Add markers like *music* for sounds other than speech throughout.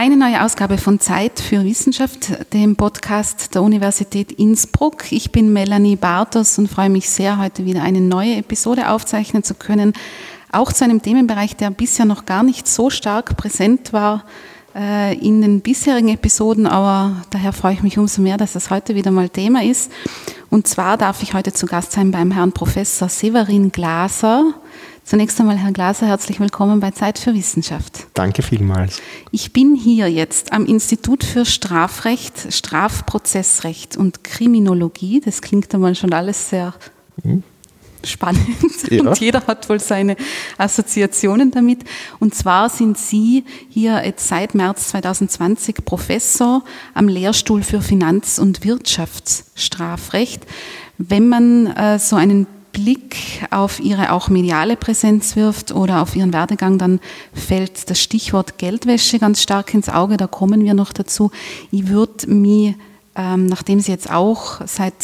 Eine neue Ausgabe von Zeit für Wissenschaft, dem Podcast der Universität Innsbruck. Ich bin Melanie Bartos und freue mich sehr, heute wieder eine neue Episode aufzeichnen zu können. Auch zu einem Themenbereich, der bisher noch gar nicht so stark präsent war in den bisherigen Episoden, aber daher freue ich mich umso mehr, dass das heute wieder mal Thema ist. Und zwar darf ich heute zu Gast sein beim Herrn Professor Severin Glaser. Zunächst einmal, Herr Glaser, herzlich willkommen bei Zeit für Wissenschaft. Danke vielmals. Ich bin hier jetzt am Institut für Strafrecht, Strafprozessrecht und Kriminologie. Das klingt einmal schon alles sehr hm spannend *laughs* ja. und jeder hat wohl seine Assoziationen damit. Und zwar sind Sie hier jetzt seit März 2020 Professor am Lehrstuhl für Finanz- und Wirtschaftsstrafrecht. Wenn man äh, so einen Blick auf Ihre auch mediale Präsenz wirft oder auf Ihren Werdegang, dann fällt das Stichwort Geldwäsche ganz stark ins Auge. Da kommen wir noch dazu. Ich würde mich, ähm, nachdem Sie jetzt auch seit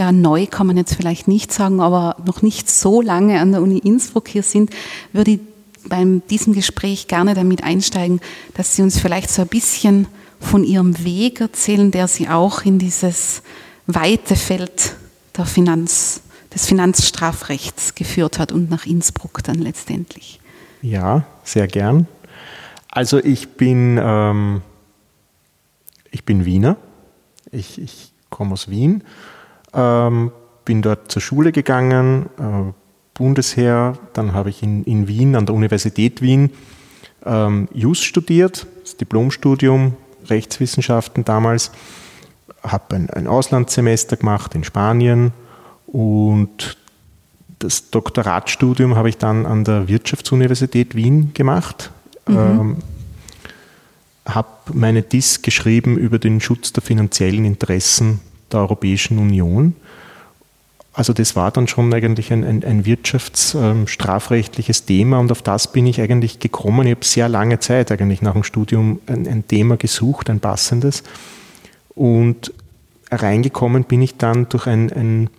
ja, neu kann man jetzt vielleicht nicht sagen, aber noch nicht so lange an der Uni Innsbruck hier sind, würde ich bei diesem Gespräch gerne damit einsteigen, dass Sie uns vielleicht so ein bisschen von Ihrem Weg erzählen, der Sie auch in dieses weite Feld der Finanz, des Finanzstrafrechts geführt hat und nach Innsbruck dann letztendlich. Ja, sehr gern. Also ich bin, ähm, ich bin Wiener. Ich, ich komme aus Wien ähm, bin dort zur Schule gegangen, äh, Bundesheer, dann habe ich in, in Wien, an der Universität Wien, ähm, Jus studiert, das Diplomstudium, Rechtswissenschaften damals, habe ein, ein Auslandssemester gemacht in Spanien und das Doktoratstudium habe ich dann an der Wirtschaftsuniversität Wien gemacht. Mhm. Ähm, habe meine DIS geschrieben über den Schutz der finanziellen Interessen der Europäischen Union. Also das war dann schon eigentlich ein, ein, ein wirtschaftsstrafrechtliches Thema und auf das bin ich eigentlich gekommen. Ich habe sehr lange Zeit eigentlich nach dem Studium ein, ein Thema gesucht, ein passendes. Und reingekommen bin ich dann durch ein, ein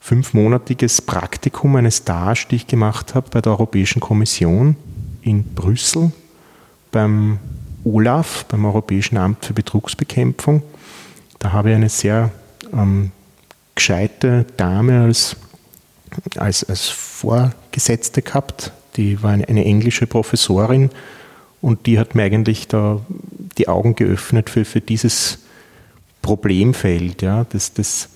fünfmonatiges Praktikum, eine Stage, die ich gemacht habe bei der Europäischen Kommission in Brüssel beim OLAF, beim Europäischen Amt für Betrugsbekämpfung. Da habe ich eine sehr ähm, gescheite Dame als, als, als Vorgesetzte gehabt. Die war eine, eine, englische Professorin und die hat mir eigentlich da die Augen geöffnet für, für dieses Problemfeld, ja, des, des,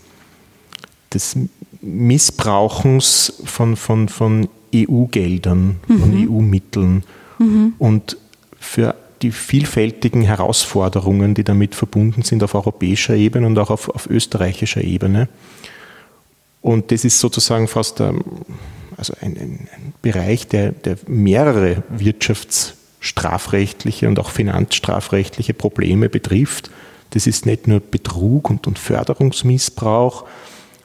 des Missbrauchens von, von, von EU-Geldern, mhm. von EU-Mitteln. Mhm. Und für die vielfältigen Herausforderungen, die damit verbunden sind auf europäischer Ebene und auch auf, auf österreichischer Ebene. Und das ist sozusagen fast ein, ähm, also ein, ein, ein Bereich, der, der mehrere wirtschaftsstrafrechtliche und auch finanzstrafrechtliche Probleme betrifft. Das ist nicht nur Betrug und, und Förderungsmissbrauch,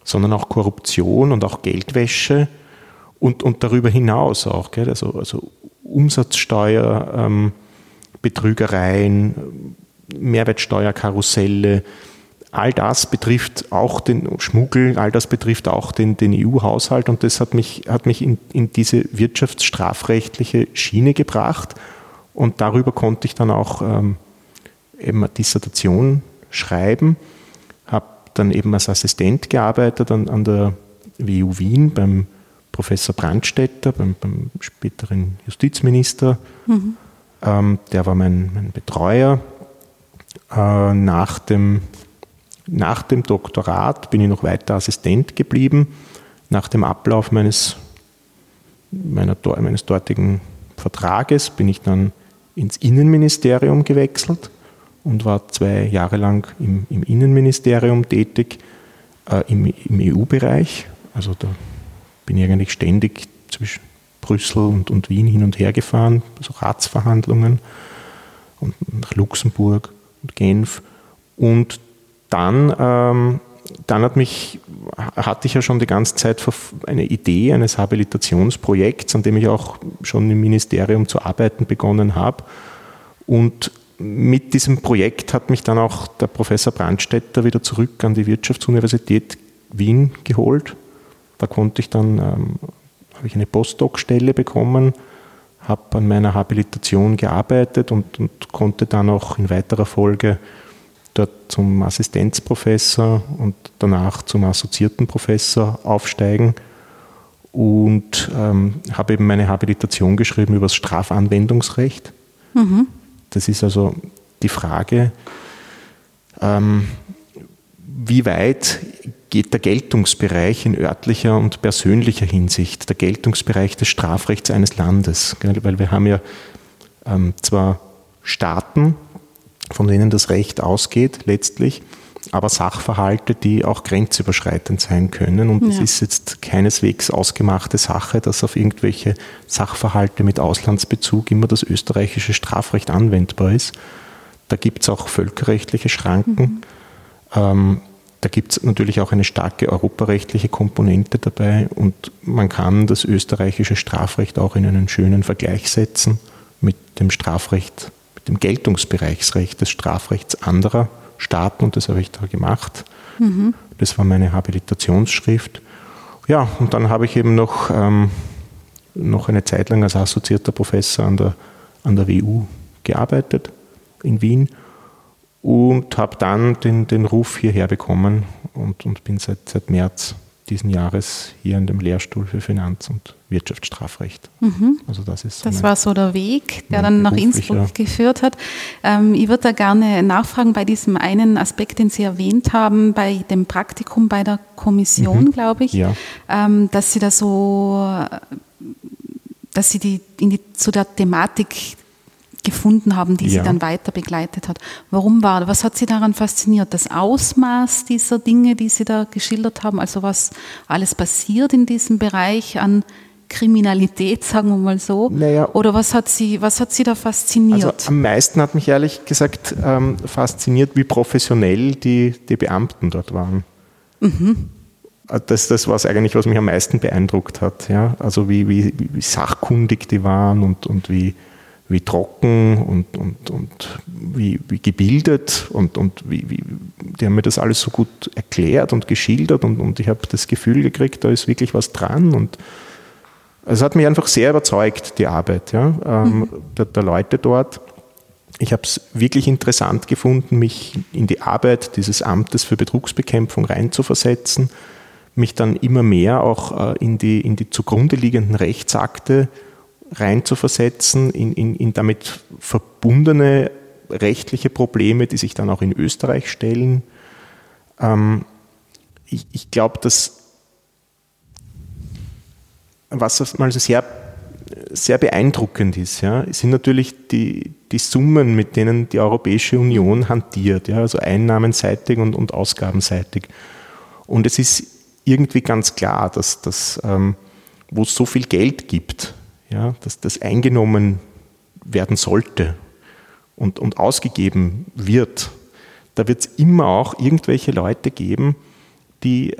sondern auch Korruption und auch Geldwäsche und, und darüber hinaus auch, gell? Also, also Umsatzsteuer, ähm, Betrügereien, Mehrwertsteuerkarusselle, all das betrifft auch den Schmuggel, all das betrifft auch den, den EU-Haushalt und das hat mich, hat mich in, in diese wirtschaftsstrafrechtliche Schiene gebracht und darüber konnte ich dann auch ähm, eben eine Dissertation schreiben, habe dann eben als Assistent gearbeitet an, an der WU Wien beim Professor Brandstätter, beim, beim späteren Justizminister. Mhm. Ähm, der war mein, mein Betreuer. Äh, nach, dem, nach dem Doktorat bin ich noch weiter Assistent geblieben. Nach dem Ablauf meines, meiner, meines dortigen Vertrages bin ich dann ins Innenministerium gewechselt und war zwei Jahre lang im, im Innenministerium tätig, äh, im, im EU-Bereich. Also da bin ich eigentlich ständig zwischen Brüssel und, und Wien hin und her gefahren, so Ratsverhandlungen und nach Luxemburg und Genf. Und dann, ähm, dann hat mich, hatte ich ja schon die ganze Zeit eine Idee eines Habilitationsprojekts, an dem ich auch schon im Ministerium zu arbeiten begonnen habe. Und mit diesem Projekt hat mich dann auch der Professor Brandstätter wieder zurück an die Wirtschaftsuniversität Wien geholt. Da konnte ich dann ähm, habe ich eine Postdoc-Stelle bekommen, habe an meiner Habilitation gearbeitet und, und, konnte dann auch in weiterer Folge dort zum Assistenzprofessor und danach zum assoziierten Professor aufsteigen und ähm, habe eben meine Habilitation geschrieben über das Strafanwendungsrecht. Mhm. Das ist also die Frage, ähm, wie weit geht der Geltungsbereich in örtlicher und persönlicher Hinsicht, der Geltungsbereich des Strafrechts eines Landes. Weil wir haben ja ähm, zwar Staaten, von denen das Recht ausgeht letztlich, aber Sachverhalte, die auch grenzüberschreitend sein können. Und es ja. ist jetzt keineswegs ausgemachte Sache, dass auf irgendwelche Sachverhalte mit Auslandsbezug immer das österreichische Strafrecht anwendbar ist. Da gibt es auch völkerrechtliche Schranken. Mhm. Ähm, da gibt es natürlich auch eine starke europarechtliche Komponente dabei und man kann das österreichische Strafrecht auch in einen schönen Vergleich setzen mit dem Strafrecht, mit dem Geltungsbereichsrecht des Strafrechts anderer Staaten und das habe ich da gemacht. Mhm. Das war meine Habilitationsschrift. Ja, und dann habe ich eben noch, ähm, noch eine Zeit lang als assoziierter Professor an der, an der WU gearbeitet in Wien und habe dann den, den Ruf hierher bekommen und, und bin seit, seit März diesen Jahres hier in dem Lehrstuhl für Finanz- und Wirtschaftsstrafrecht. Mhm. Also das ist so das war so der Weg, der dann nach Innsbruck geführt hat. Ähm, ich würde da gerne nachfragen bei diesem einen Aspekt, den Sie erwähnt haben, bei dem Praktikum bei der Kommission, mhm. glaube ich, ja. ähm, dass Sie da so, dass Sie die, die zu der Thematik gefunden haben, die ja. sie dann weiter begleitet hat. Warum war, was hat sie daran fasziniert? Das Ausmaß dieser Dinge, die Sie da geschildert haben, also was alles passiert in diesem Bereich an Kriminalität, *laughs* sagen wir mal so? Naja, Oder was hat, sie, was hat Sie da fasziniert? Also am meisten hat mich ehrlich gesagt ähm, fasziniert, wie professionell die, die Beamten dort waren. Mhm. Das, das war es eigentlich, was mich am meisten beeindruckt hat. Ja? Also wie, wie, wie sachkundig die waren und, und wie, wie trocken und, und, und wie, wie gebildet und, und wie, wie, die haben mir das alles so gut erklärt und geschildert und, und ich habe das Gefühl gekriegt, da ist wirklich was dran und es hat mich einfach sehr überzeugt, die Arbeit ja, ähm, mhm. der, der Leute dort. Ich habe es wirklich interessant gefunden, mich in die Arbeit dieses Amtes für Betrugsbekämpfung reinzuversetzen, mich dann immer mehr auch äh, in, die, in die zugrunde liegenden Rechtsakte reinzuversetzen in, in, in damit verbundene rechtliche Probleme, die sich dann auch in Österreich stellen. Ähm, ich, ich glaube, dass was mal sehr, sehr beeindruckend ist, ja, sind natürlich die, die Summen, mit denen die Europäische Union hantiert, ja, also einnahmenseitig und, und ausgabenseitig. Und es ist irgendwie ganz klar, dass, dass ähm, wo es so viel Geld gibt, ja, dass das eingenommen werden sollte und, und ausgegeben wird, da wird es immer auch irgendwelche Leute geben, die,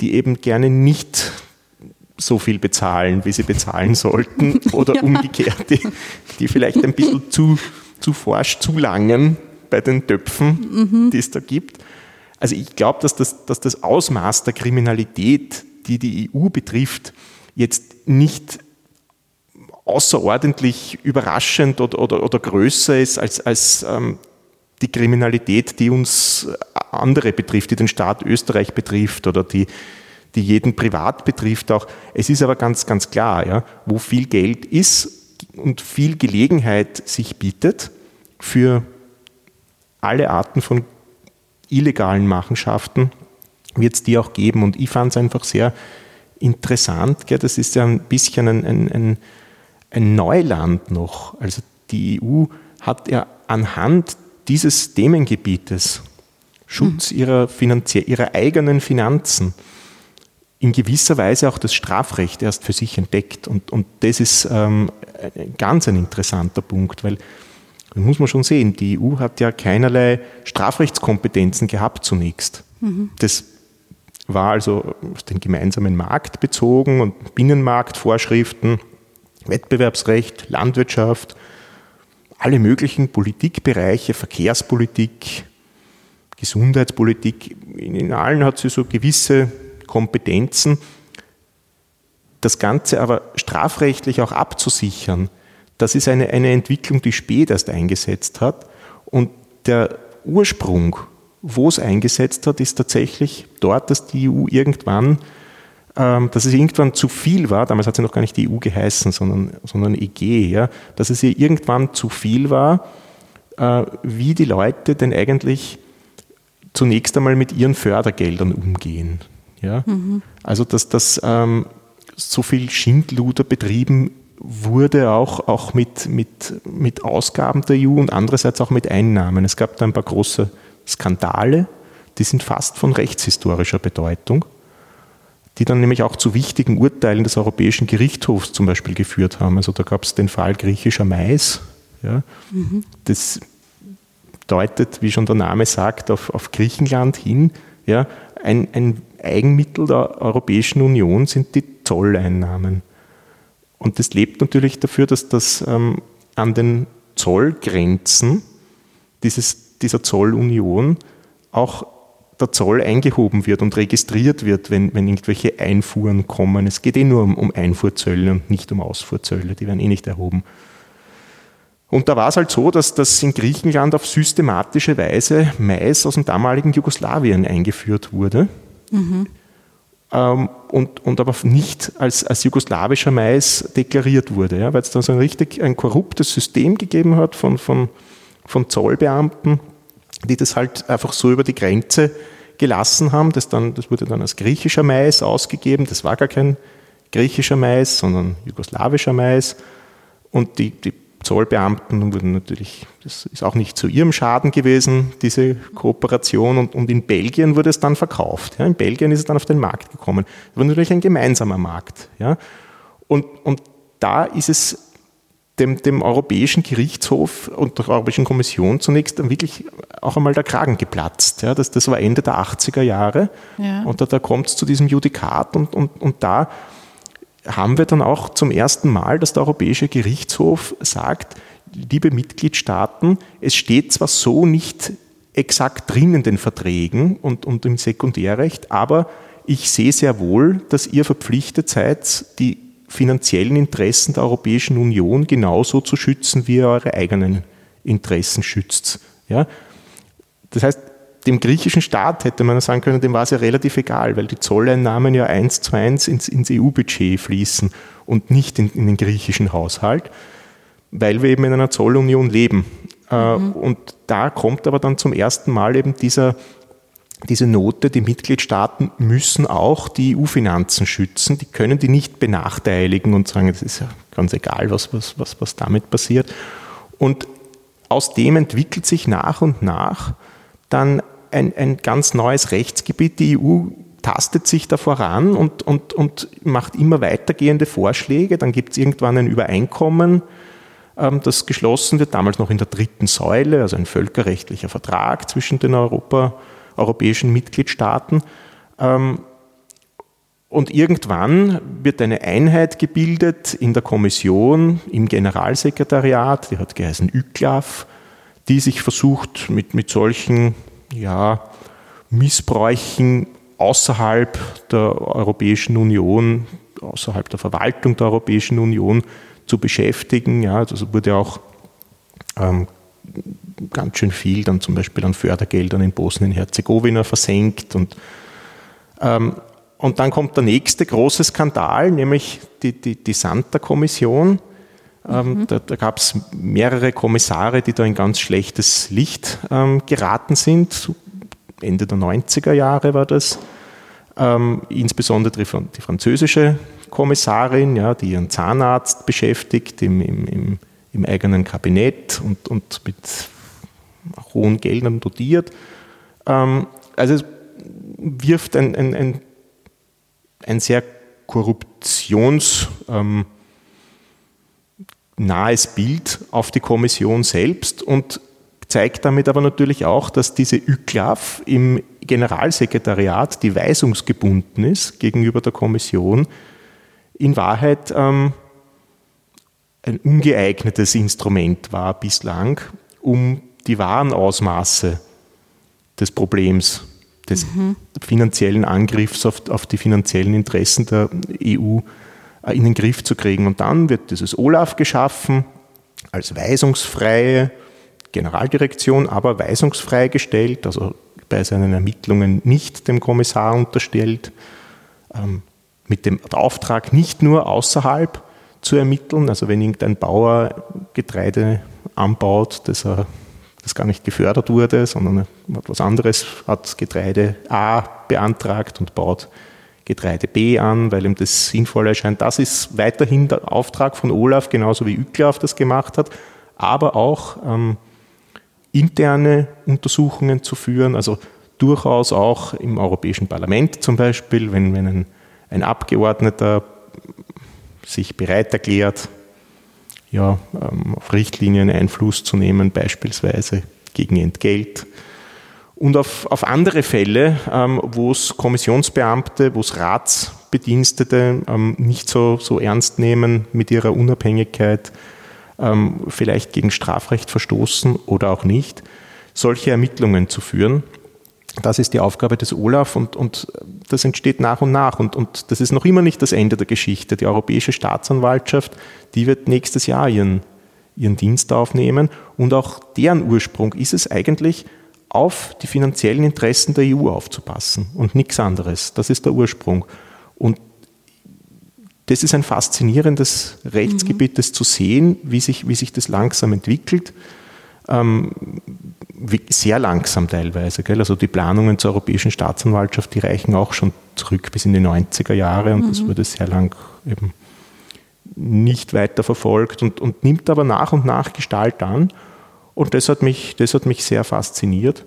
die eben gerne nicht so viel bezahlen, wie sie bezahlen sollten, *laughs* oder ja. umgekehrt, die, die vielleicht ein bisschen zu, zu forsch zulangen bei den Töpfen, mhm. die es da gibt. Also ich glaube, dass das, dass das Ausmaß der Kriminalität, die die EU betrifft, jetzt nicht außerordentlich überraschend oder, oder, oder größer ist als, als ähm, die Kriminalität, die uns andere betrifft, die den Staat Österreich betrifft oder die, die jeden privat betrifft auch. Es ist aber ganz, ganz klar, ja, wo viel Geld ist und viel Gelegenheit sich bietet für alle Arten von illegalen Machenschaften, wird es die auch geben. Und ich fand es einfach sehr interessant, gell, das ist ja ein bisschen ein, ein, ein ein Neuland noch. Also die EU hat ja anhand dieses Themengebietes Schutz mhm. ihrer, ihrer eigenen Finanzen in gewisser Weise auch das Strafrecht erst für sich entdeckt. Und, und das ist ähm, ganz ein interessanter Punkt, weil das muss man schon sehen, die EU hat ja keinerlei Strafrechtskompetenzen gehabt zunächst. Mhm. Das war also auf den gemeinsamen Markt bezogen und Binnenmarktvorschriften Wettbewerbsrecht, Landwirtschaft, alle möglichen Politikbereiche, Verkehrspolitik, Gesundheitspolitik, in allen hat sie so gewisse Kompetenzen. Das Ganze aber strafrechtlich auch abzusichern, Das ist eine, eine Entwicklung, die spät erst eingesetzt hat. Und der Ursprung, wo es eingesetzt hat, ist tatsächlich dort, dass die EU irgendwann, dass es irgendwann zu viel war, damals hat sie noch gar nicht die EU geheißen, sondern, sondern EG, ja, dass es ihr irgendwann zu viel war, äh, wie die Leute denn eigentlich zunächst einmal mit ihren Fördergeldern umgehen. Ja? Mhm. Also dass das ähm, so viel Schindluder betrieben wurde, auch, auch mit, mit, mit Ausgaben der EU und andererseits auch mit Einnahmen. Es gab da ein paar große Skandale, die sind fast von rechtshistorischer Bedeutung, die dann nämlich auch zu wichtigen Urteilen des Europäischen Gerichtshofs zum Beispiel geführt haben. Also da gab es den Fall griechischer Mais. Ja. Mhm. Das deutet, wie schon der Name sagt, auf, auf Griechenland hin. Ja. Ein, ein Eigenmittel der Europäischen Union sind die Zolleinnahmen. Und das lebt natürlich dafür, dass das ähm, an den Zollgrenzen dieses, dieser Zollunion auch der Zoll eingehoben wird und registriert wird, wenn, wenn irgendwelche Einfuhren kommen. Es geht eh nur um, um Einfuhrzölle und nicht um Ausfuhrzölle, die werden eh nicht erhoben. Und da war es halt so, dass das in Griechenland auf systematische Weise Mais aus dem damaligen Jugoslawien eingeführt wurde. Mhm ähm, und, und aber nicht als, als jugoslawischer Mais deklariert wurde, ja, weil es da so ein richtig ein korruptes System gegeben hat von, von, von Zollbeamten, die das halt einfach so über die Grenze gelassen haben. Das, dann, das wurde dann als griechischer Mais ausgegeben. Das war gar kein griechischer Mais, sondern jugoslawischer Mais. Und die, die Zollbeamten wurden natürlich, das ist auch nicht zu ihrem Schaden gewesen, diese Kooperation. Und, und in Belgien wurde es dann verkauft. Ja. In Belgien ist es dann auf den Markt gekommen. Das war natürlich ein gemeinsamer Markt. Ja. Und, und da ist es dem, dem Europäischen Gerichtshof und der Europäischen Kommission zunächst dann wirklich auch einmal der Kragen geplatzt. Ja. Das, das war Ende der 80er Jahre. Ja. Und da, da kommt es zu diesem Judikat und, und, und da haben wir dann auch zum ersten Mal, dass der Europäische Gerichtshof sagt, liebe Mitgliedstaaten, es steht zwar so nicht exakt drin in den Verträgen und, und im Sekundärrecht, aber ich sehe sehr wohl, dass ihr verpflichtet seid, die finanziellen Interessen der Europäischen Union genauso zu schützen, wie ihr eure eigenen Interessen schützt. Ja? Das heißt, dem griechischen Staat hätte man sagen können, dem war es ja relativ egal, weil die Zolleinnahmen ja eins zu eins ins, ins EU-Budget fließen und nicht in, in, den griechischen Haushalt, weil wir eben in einer Zollunion leben. Äh, mhm. Und da kommt aber dann zum ersten Mal eben dieser, diese Note, die Mitgliedstaaten müssen auch die EU-Finanzen schützen, die können die nicht benachteiligen und sagen, es ist ja ganz egal, was, was, was, was damit passiert. Und aus dem entwickelt sich nach und nach dann ein, ein ganz neues Rechtsgebiet. Die EU tastet sich da voran und, und, und macht immer weitergehende Vorschläge. Dann gibt es irgendwann ein Übereinkommen, ähm, das geschlossen wird, damals noch in der dritten Säule, also ein völkerrechtlicher Vertrag zwischen den Europa, europäischen Mitgliedstaaten. Ähm, und irgendwann wird eine Einheit gebildet in der Kommission, im Generalsekretariat, die hat geheißen ÜKLAF, die sich versucht, mit, mit solchen ja, Missbräuchen außerhalb der Europäischen Union, außerhalb der Verwaltung der Europäischen Union zu beschäftigen. Ja, also wurde auch ähm, ganz schön viel dann zum Beispiel an Fördergeldern in Bosnien-Herzegowina versenkt. Und, ähm, und dann kommt der nächste große Skandal, nämlich die, die, die Santa-Kommission. Ähm, mhm. Da, da gab es mehrere Kommissare, die da in ganz schlechtes Licht ähm, geraten sind. Ende der 90er Jahre war das. Ähm, insbesondere die, die, französische Kommissarin, ja, die ihren Zahnarzt beschäftigt im, im, im, im eigenen Kabinett und, und mit hohen Geldern dotiert. Ähm, also es wirft ein, ein, ein, ein sehr korruptions- ähm, Bild auf die Kommission selbst und zeigt damit aber natürlich auch, dass diese ÜKLAF im Generalsekretariat, die weisungsgebunden ist gegenüber der Kommission, in Wahrheit ähm, ein ungeeignetes Instrument war bislang, um die wahren Ausmaße des Problems, des mhm. finanziellen Angriffs auf, auf, die finanziellen Interessen der EU in den Griff zu kriegen. Und dann wird dieses OLAF geschaffen, als weisungsfreie Generaldirektion, aber weisungsfrei gestellt, also bei seinen Ermittlungen nicht dem Kommissar unterstellt, ähm, mit dem Auftrag nicht nur außerhalb zu ermitteln, also wenn irgendein Bauer Getreide anbaut, das, das gar nicht gefördert wurde, sondern hat was anderes, hat Getreide A beantragt und baut Getreide B an, weil ihm das sinnvoll erscheint. Das ist weiterhin der Auftrag von Olaf, genauso wie Ücklauf das gemacht hat, aber auch ähm, interne Untersuchungen zu führen, also durchaus auch im Europäischen Parlament zum Beispiel, wenn, wenn ein, ein Abgeordneter sich bereit erklärt, ja, ähm, auf Richtlinien Einfluss zu nehmen, beispielsweise gegen Entgelt. Und auf, auf andere Fälle, ähm, wo es Kommissionsbeamte, wo es Ratsbedienstete ähm, nicht so, so ernst nehmen mit ihrer Unabhängigkeit, vielleicht gegen Strafrecht verstoßen oder auch nicht, solche Ermittlungen zu führen. Das ist die Aufgabe des Olaf und, und das entsteht nach und nach. Und, und das ist noch immer nicht das Ende der Geschichte. Die Europäische Staatsanwaltschaft, die wird nächstes Jahr ihren, ihren Dienst aufnehmen. Und auch deren Ursprung ist es eigentlich, auf die finanziellen Interessen der EU aufzupassen und nichts anderes. Das ist der Ursprung. Und das ist ein faszinierendes Rechtsgebiet, das zu sehen, wie sich, wie sich das langsam entwickelt. Ähm, sehr langsam teilweise. Gell? Also die Planungen zur Europäischen Staatsanwaltschaft, die reichen auch schon zurück bis in die 90er Jahre und mhm. das wurde sehr lang eben nicht weiter verfolgt und, und nimmt aber nach und nach Gestalt an. Und das hat mich, das hat mich sehr fasziniert.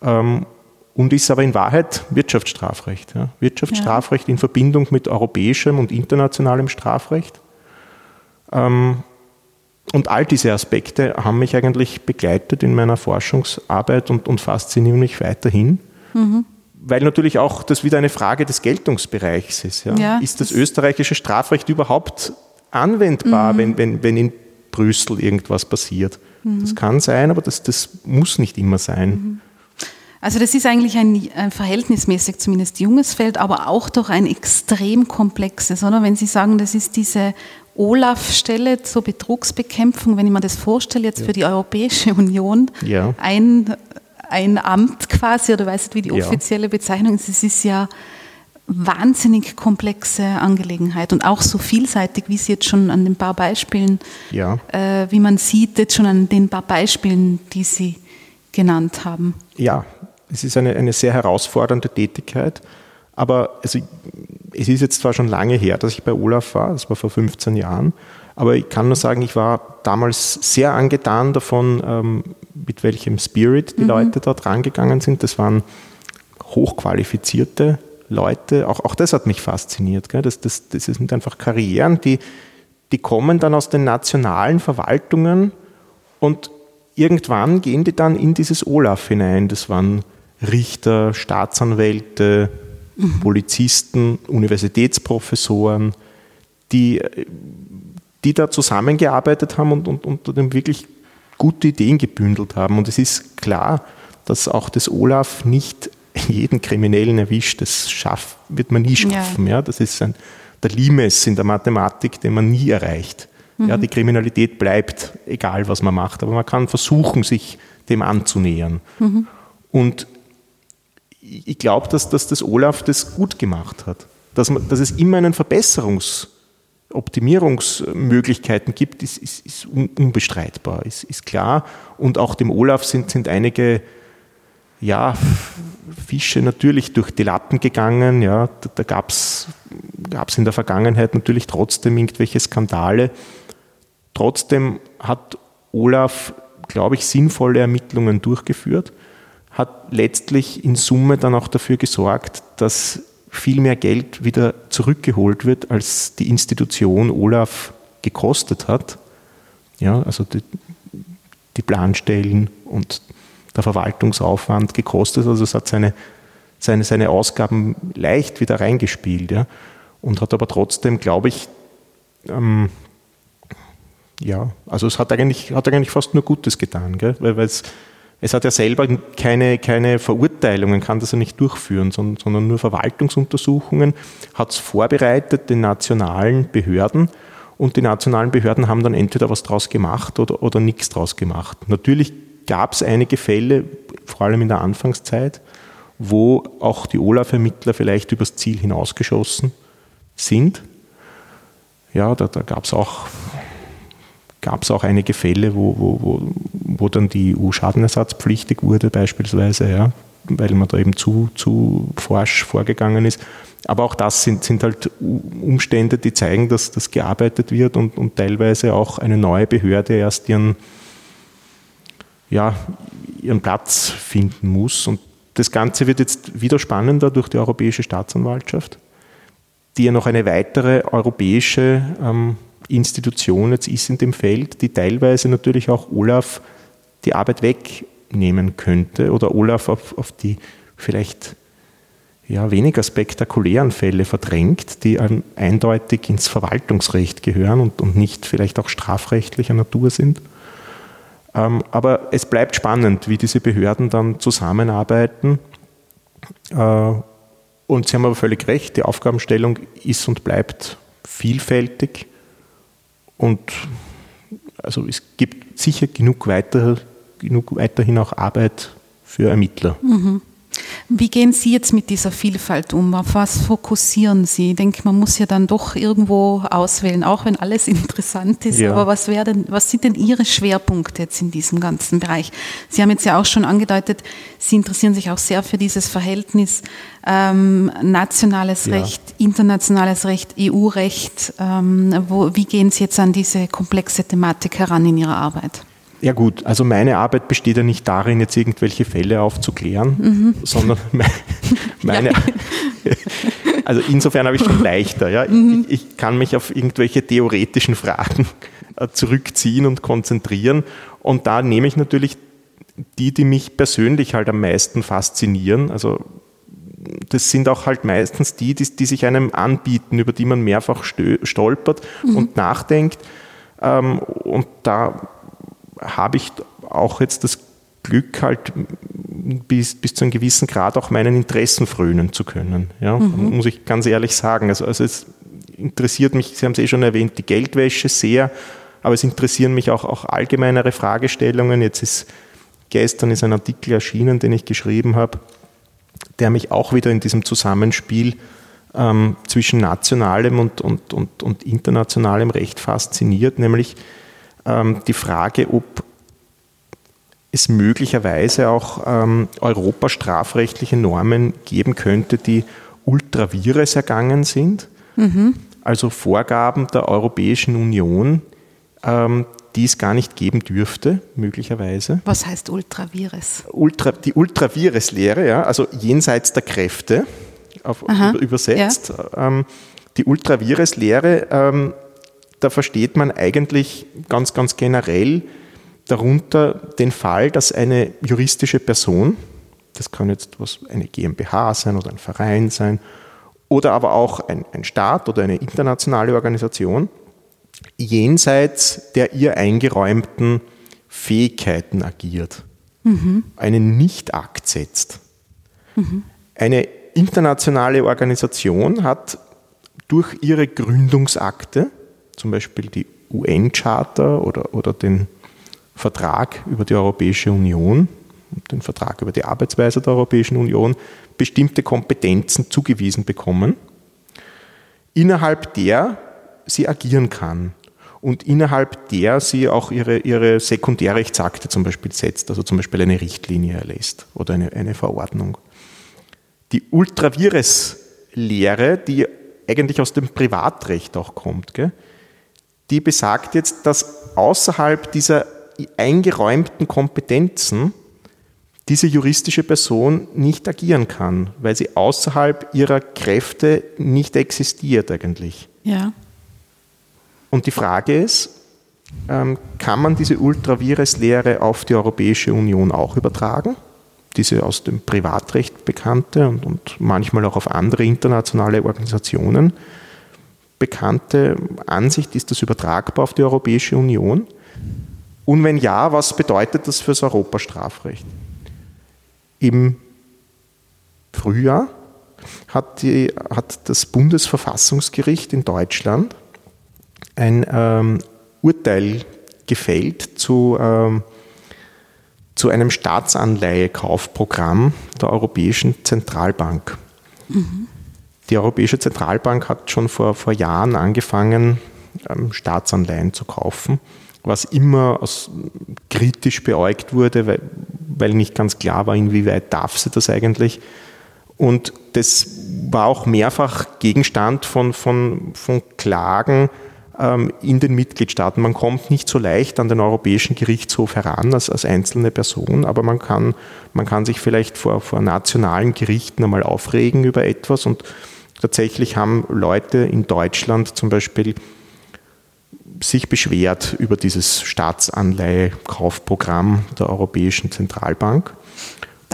Ähm, und ist aber in Wahrheit Wirtschaftsstrafrecht. Ja? Wirtschaftsstrafrecht ja. in Verbindung mit europäischem und internationalem Strafrecht. Ähm, und all diese Aspekte haben mich eigentlich begleitet in meiner Forschungsarbeit und, und faszinieren mich weiterhin. Mhm. Weil natürlich auch das wieder eine Frage des Geltungsbereichs ist. Ja? Ja, ist das, das, österreichische Strafrecht überhaupt anwendbar, mhm. wenn, wenn, wenn in Brüssel irgendwas passiert? Mhm. Das kann sein, aber das, das muss nicht immer sein. Mhm. Also das ist eigentlich ein, ein, verhältnismäßig zumindest junges Feld, aber auch doch ein extrem komplexes, oder? Wenn Sie sagen, das ist diese Olaf-Stelle zur Betrugsbekämpfung, wenn ich mir das vorstelle, jetzt für die Europäische Union, ja. ein, ein Amt quasi, oder weiß nicht, wie die offizielle Bezeichnung ist, es ist ja wahnsinnig komplexe Angelegenheit und auch so vielseitig, wie es jetzt schon an den paar Beispielen, ja. äh, wie man sieht, jetzt schon an den paar Beispielen, die Sie genannt haben. Ja, es ist eine, eine sehr herausfordernde Tätigkeit. Aber also, es ist jetzt zwar schon lange her, dass ich bei Olaf war, das war vor 15 Jahren, aber ich kann nur sagen, ich war damals sehr angetan davon, ähm, mit welchem Spirit die mhm. Leute dort rangegangen sind. Das waren hochqualifizierte Leute. Auch, auch das hat mich fasziniert. Gell? Das, das, das sind einfach Karrieren, die, die kommen dann aus den nationalen Verwaltungen und irgendwann gehen die dann in dieses Olaf hinein. Das waren Richter, Staatsanwälte, mhm. Polizisten, Universitätsprofessoren, die, die da zusammengearbeitet haben und, und, und dann wirklich gute Ideen gebündelt haben. Und es ist klar, dass auch das Olaf nicht jeden Kriminellen erwischt. Das schafft, wird man nie schaffen. Ja. ja. Das ist ein, der Limes in der Mathematik, den man nie erreicht. Mhm. Ja, die Kriminalität bleibt, egal was man macht, aber man kann versuchen, sich dem anzunähern. Mhm. Und ich glaube, dass, dass das Olaf das gut gemacht hat. Dass, man, dass es immer einen Verbesserungs- Optimierungsmöglichkeiten gibt, ist, ist, ist unbestreitbar, ist, ist, klar. Und auch dem Olaf sind, sind einige ja, Fische natürlich durch die Lappen gegangen. Ja, da da gab es in der Vergangenheit natürlich trotzdem irgendwelche Skandale. Trotzdem hat Olaf, glaube ich, sinnvolle Ermittlungen durchgeführt hat letztlich in Summe dann auch dafür gesorgt, dass viel mehr Geld wieder zurückgeholt wird, als die Institution Olaf gekostet hat. Ja, also die, die Planstellen und der Verwaltungsaufwand gekostet. Also es hat seine, seine, seine Ausgaben leicht wieder reingespielt. Ja, und hat aber trotzdem, glaube ich, ähm, ja, also es hat eigentlich, hat eigentlich fast nur Gutes getan, gell? weil es es hat ja selber keine, keine Verurteilungen, kann das ja nicht durchführen, sondern, sondern nur Verwaltungsuntersuchungen, hat es vorbereitet den nationalen Behörden und die nationalen Behörden haben dann entweder was draus gemacht oder, oder nichts draus gemacht. Natürlich gab es einige Fälle, vor allem in der Anfangszeit, wo auch die Olaf-Ermittler vielleicht übers Ziel hinausgeschossen sind. Ja, da, da gab es auch, gab's auch einige Fälle, wo, wo, wo, wo dann die EU schadenersatzpflichtig wurde, beispielsweise, ja, weil man da eben zu, zu forsch vorgegangen ist. Aber auch das sind, sind halt Umstände, die zeigen, dass das gearbeitet wird und, und teilweise auch eine neue Behörde erst ihren, ja, ihren Platz finden muss. Und das Ganze wird jetzt wieder spannender durch die Europäische Staatsanwaltschaft, die ja noch eine weitere europäische ähm, Institution jetzt ist in dem Feld, die teilweise natürlich auch Olaf die Arbeit wegnehmen könnte oder Olaf auf, auf die vielleicht ja, weniger spektakulären Fälle verdrängt, die eindeutig ins Verwaltungsrecht gehören und, und nicht vielleicht auch strafrechtlicher Natur sind. Ähm, aber es bleibt spannend, wie diese Behörden dann zusammenarbeiten. Äh, und Sie haben aber völlig recht, die Aufgabenstellung ist und bleibt vielfältig. Und also es gibt sicher genug, weiter, genug weiterhin auch Arbeit für Ermittler. Mhm. Wie gehen Sie jetzt mit dieser Vielfalt um? Auf was fokussieren Sie? Ich denke, man muss ja dann doch irgendwo auswählen, auch wenn alles *laughs* interessant ist. Ja. Aber was, denn, was sind denn Ihre Schwerpunkte jetzt in diesem ganzen Bereich? Sie haben jetzt ja auch schon angedeutet, Sie interessieren sich auch sehr für dieses Verhältnis ähm, nationales ja. Recht, internationales Recht, EU-Recht. Ähm, wie gehen Sie jetzt an diese komplexe Thematik heran in Ihrer Arbeit? Ja gut, also meine Arbeit besteht ja nicht darin, jetzt irgendwelche Fälle aufzuklären, mhm. sondern *laughs* *laughs* meine, *laughs* also insofern habe ich schon leichter. Ja. Mhm. Ich, ich, kann mich auf irgendwelche theoretischen Fragen äh, zurückziehen und konzentrieren. Und da nehme ich natürlich die, die mich persönlich halt am meisten faszinieren. Also das sind auch halt meistens die, die, die sich einem anbieten, über die man mehrfach stolpert mhm. und nachdenkt. Ähm, und da habe ich auch jetzt das Glück, halt bis, bis zu einem gewissen Grad auch meinen Interessen frönen zu können. Ja, mhm. muss ich ganz ehrlich sagen. Also, also es interessiert mich, Sie haben es eh schon erwähnt, die Geldwäsche sehr, aber es interessieren mich auch, auch allgemeinere Fragestellungen. Jetzt ist gestern ist ein Artikel erschienen, den ich geschrieben habe, der mich auch wieder in diesem Zusammenspiel ähm, zwischen nationalem und, und, und, und internationalem Recht fasziniert, nämlich ähm, die Frage, ob es möglicherweise auch ähm, europastrafrechtliche Normen geben könnte, die ultravires ergangen sind. Mhm. Also Vorgaben der Europäischen Union, ähm, die es gar nicht geben dürfte, möglicherweise. Was heißt ultravires? Ultra, die Ultravires-Lehre, ja, also jenseits der Kräfte, auf, Aha, übersetzt. Ja. Ähm, die Ultravires-Lehre ähm, da versteht man eigentlich ganz, ganz generell darunter den Fall, dass eine juristische Person, das kann jetzt was, eine GmbH sein oder ein Verein sein, oder aber auch ein, ein Staat oder eine internationale Organisation, jenseits der ihr eingeräumten Fähigkeiten agiert, mhm. einen Nicht-Akt setzt. Mhm. Eine internationale Organisation hat durch ihre Gründungsakte zum Beispiel die UN-Charta oder, oder den Vertrag über die Europäische Union, den Vertrag über die Arbeitsweise der Europäischen Union, bestimmte Kompetenzen zugewiesen bekommen, innerhalb der sie agieren kann und innerhalb der sie auch ihre, ihre Sekundärrechtsakte zum Beispiel setzt, also zum Beispiel eine Richtlinie erlässt oder eine, eine Verordnung. Die Ultravires-Lehre, die eigentlich aus dem Privatrecht auch kommt, gell, die besagt jetzt, dass außerhalb dieser eingeräumten Kompetenzen diese juristische Person nicht agieren kann, weil sie außerhalb ihrer Kräfte nicht existiert eigentlich. Ja. Und die Frage ist, ähm, kann man diese Ultravires-Lehre auf die Europäische Union auch übertragen? Diese aus dem Privatrecht bekannte und, und manchmal auch auf andere internationale Organisationen bekannte Ansicht, ist das übertragbar auf die Europäische Union? Und wenn ja, was bedeutet das für das Europastrafrecht? Im Frühjahr hat, die, hat das Bundesverfassungsgericht in Deutschland ein ähm, Urteil gefällt zu, ähm, zu einem Staatsanleihekaufprogramm der Europäischen Zentralbank. Mhm. Die Europäische Zentralbank hat schon vor, vor Jahren angefangen, ähm, Staatsanleihen zu kaufen, was immer als kritisch beäugt wurde, weil, weil nicht ganz klar war, inwieweit darf sie das eigentlich. Und das war auch mehrfach Gegenstand von, von, von Klagen ähm, in den Mitgliedstaaten. Man kommt nicht so leicht an den Europäischen Gerichtshof heran als, als einzelne Person, aber man kann, man kann sich vielleicht vor, vor nationalen Gerichten einmal aufregen über etwas und tatsächlich haben Leute in Deutschland zum Beispiel sich beschwert über dieses Staatsanleihekaufprogramm der Europäischen Zentralbank.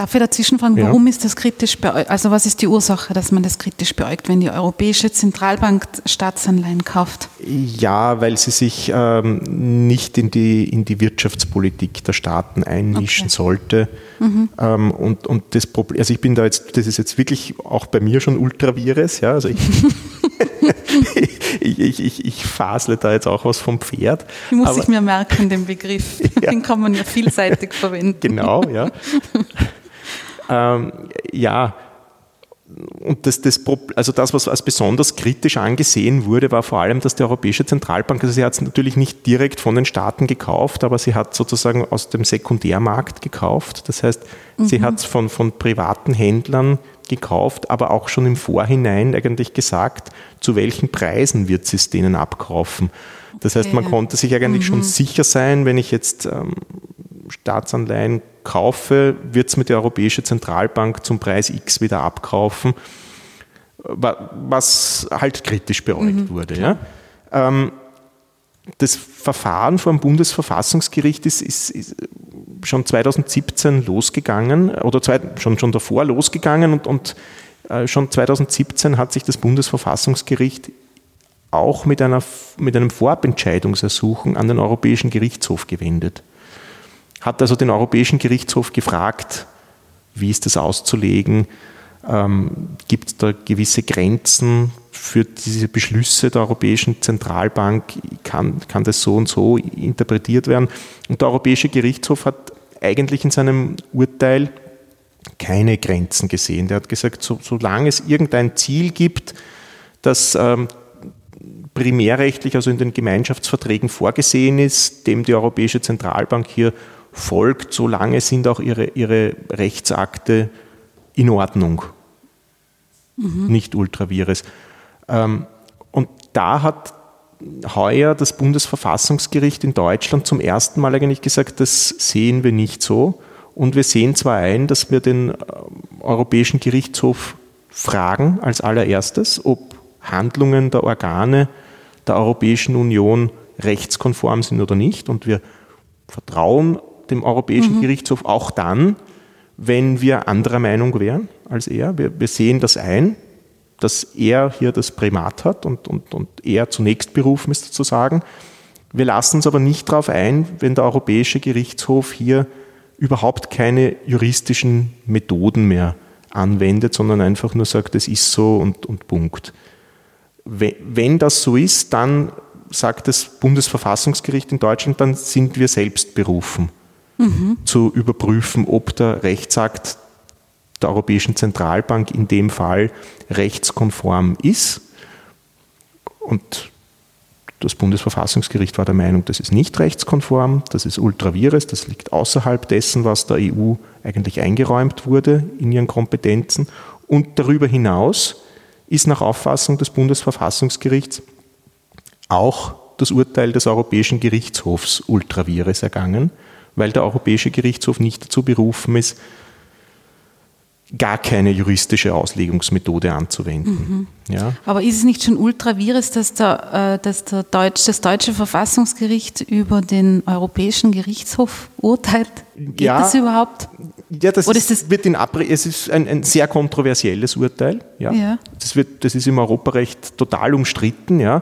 Darf ich dazwischen fragen, ja. warum ist das kritisch beäugt? Also was ist die Ursache, dass man das kritisch beäugt, wenn die Europäische Zentralbank Staatsanleihen kauft? Ja, weil sie sich ähm, nicht in die, in die Wirtschaftspolitik der Staaten einmischen okay. sollte. Mhm. Ähm, und, und das Problem, also ich bin da jetzt, das ist jetzt wirklich auch bei mir schon ultravires, ja, also ich, *laughs* ich, ich, ich, ich, fasle da jetzt auch was vom Pferd. Die muss aber, ich mir merken, den Begriff. *laughs* Ja. Den kann man ja vielseitig verwenden. Genau, ja. Ähm, ja, und das, das, also das, was als besonders kritisch angesehen wurde, war vor allem, dass die Europäische Zentralbank, also sie hat es natürlich nicht direkt von den Staaten gekauft, aber sie hat sozusagen aus dem Sekundärmarkt gekauft. Das heißt, mhm. sie hat es von, von privaten Händlern gekauft, aber auch schon im Vorhinein eigentlich gesagt, zu welchen Preisen wird sie es denen abkaufen. Das heißt, man konnte sich eigentlich mhm. schon sicher sein, wenn ich jetzt ähm, Staatsanleihen kaufe, wird es mir die Europäische Zentralbank zum Preis X wieder abkaufen, was halt kritisch beäugt mhm, wurde. Ja. Ähm, das Verfahren vor dem Bundesverfassungsgericht ist, ist, ist, schon 2017 losgegangen oder zwei, schon, schon davor losgegangen und, und äh, schon 2017 hat sich das Bundesverfassungsgericht auch mit, einer, mit einem Vorabentscheidungsersuchen an den Europäischen Gerichtshof gewendet hat also den Europäischen Gerichtshof gefragt, wie ist das auszulegen? Ähm, Gibt es da gewisse Grenzen für diese Beschlüsse der Europäischen Zentralbank? Kann, kann das so und so interpretiert werden? Und der Europäische Gerichtshof hat eigentlich in seinem Urteil keine Grenzen gesehen. Der hat gesagt, so, solange es irgendein Ziel gibt, das ähm, primärrechtlich, also in den Gemeinschaftsverträgen vorgesehen ist, dem die Europäische Zentralbank hier folgt, solange sind auch ihre, ihre Rechtsakte in Ordnung, mhm. nicht ultravires. Ähm, und da hat heuer das Bundesverfassungsgericht in Deutschland zum ersten Mal eigentlich gesagt, das sehen wir nicht so. Und wir sehen zwar ein, dass wir den äh, Europäischen Gerichtshof fragen als allererstes, ob Handlungen der Organe der Europäischen Union rechtskonform sind oder nicht. Und wir vertrauen dem Europäischen mhm. Gerichtshof auch dann, wenn wir anderer Meinung wären als er. Wir, wir, sehen das ein, dass er hier das Primat hat und, und, und er zunächst berufen ist sozusagen. Wir lassen uns aber nicht darauf ein, wenn der Europäische Gerichtshof hier überhaupt keine juristischen Methoden mehr anwendet, sondern einfach nur sagt, es ist so und, und Punkt. Wenn das so ist, dann sagt das Bundesverfassungsgericht in Deutschland, dann sind wir selbst berufen mhm. zu überprüfen, ob der Rechtsakt der Europäischen Zentralbank in dem Fall rechtskonform ist. Und das Bundesverfassungsgericht war der Meinung, das ist nicht rechtskonform, das ist ultravires, das liegt außerhalb dessen, was der EU eigentlich eingeräumt wurde in ihren Kompetenzen. Und darüber hinaus ist nach Auffassung des Bundesverfassungsgerichts auch das Urteil des Europäischen Gerichtshofs ultravires ergangen, weil der Europäische Gerichtshof nicht dazu berufen ist, gar keine juristische Auslegungsmethode anzuwenden. Mhm. Ja? Aber ist es nicht schon ultravirus, dass, der, äh, dass der Deutsch, das deutsche Verfassungsgericht über den Europäischen Gerichtshof urteilt? Geht ja, das überhaupt? Ja, das, ist, das wird in Abre es ist ein, ein, sehr kontroversielles Urteil. Ja. ja. Das, wird, das ist im Europarecht total umstritten. Ja.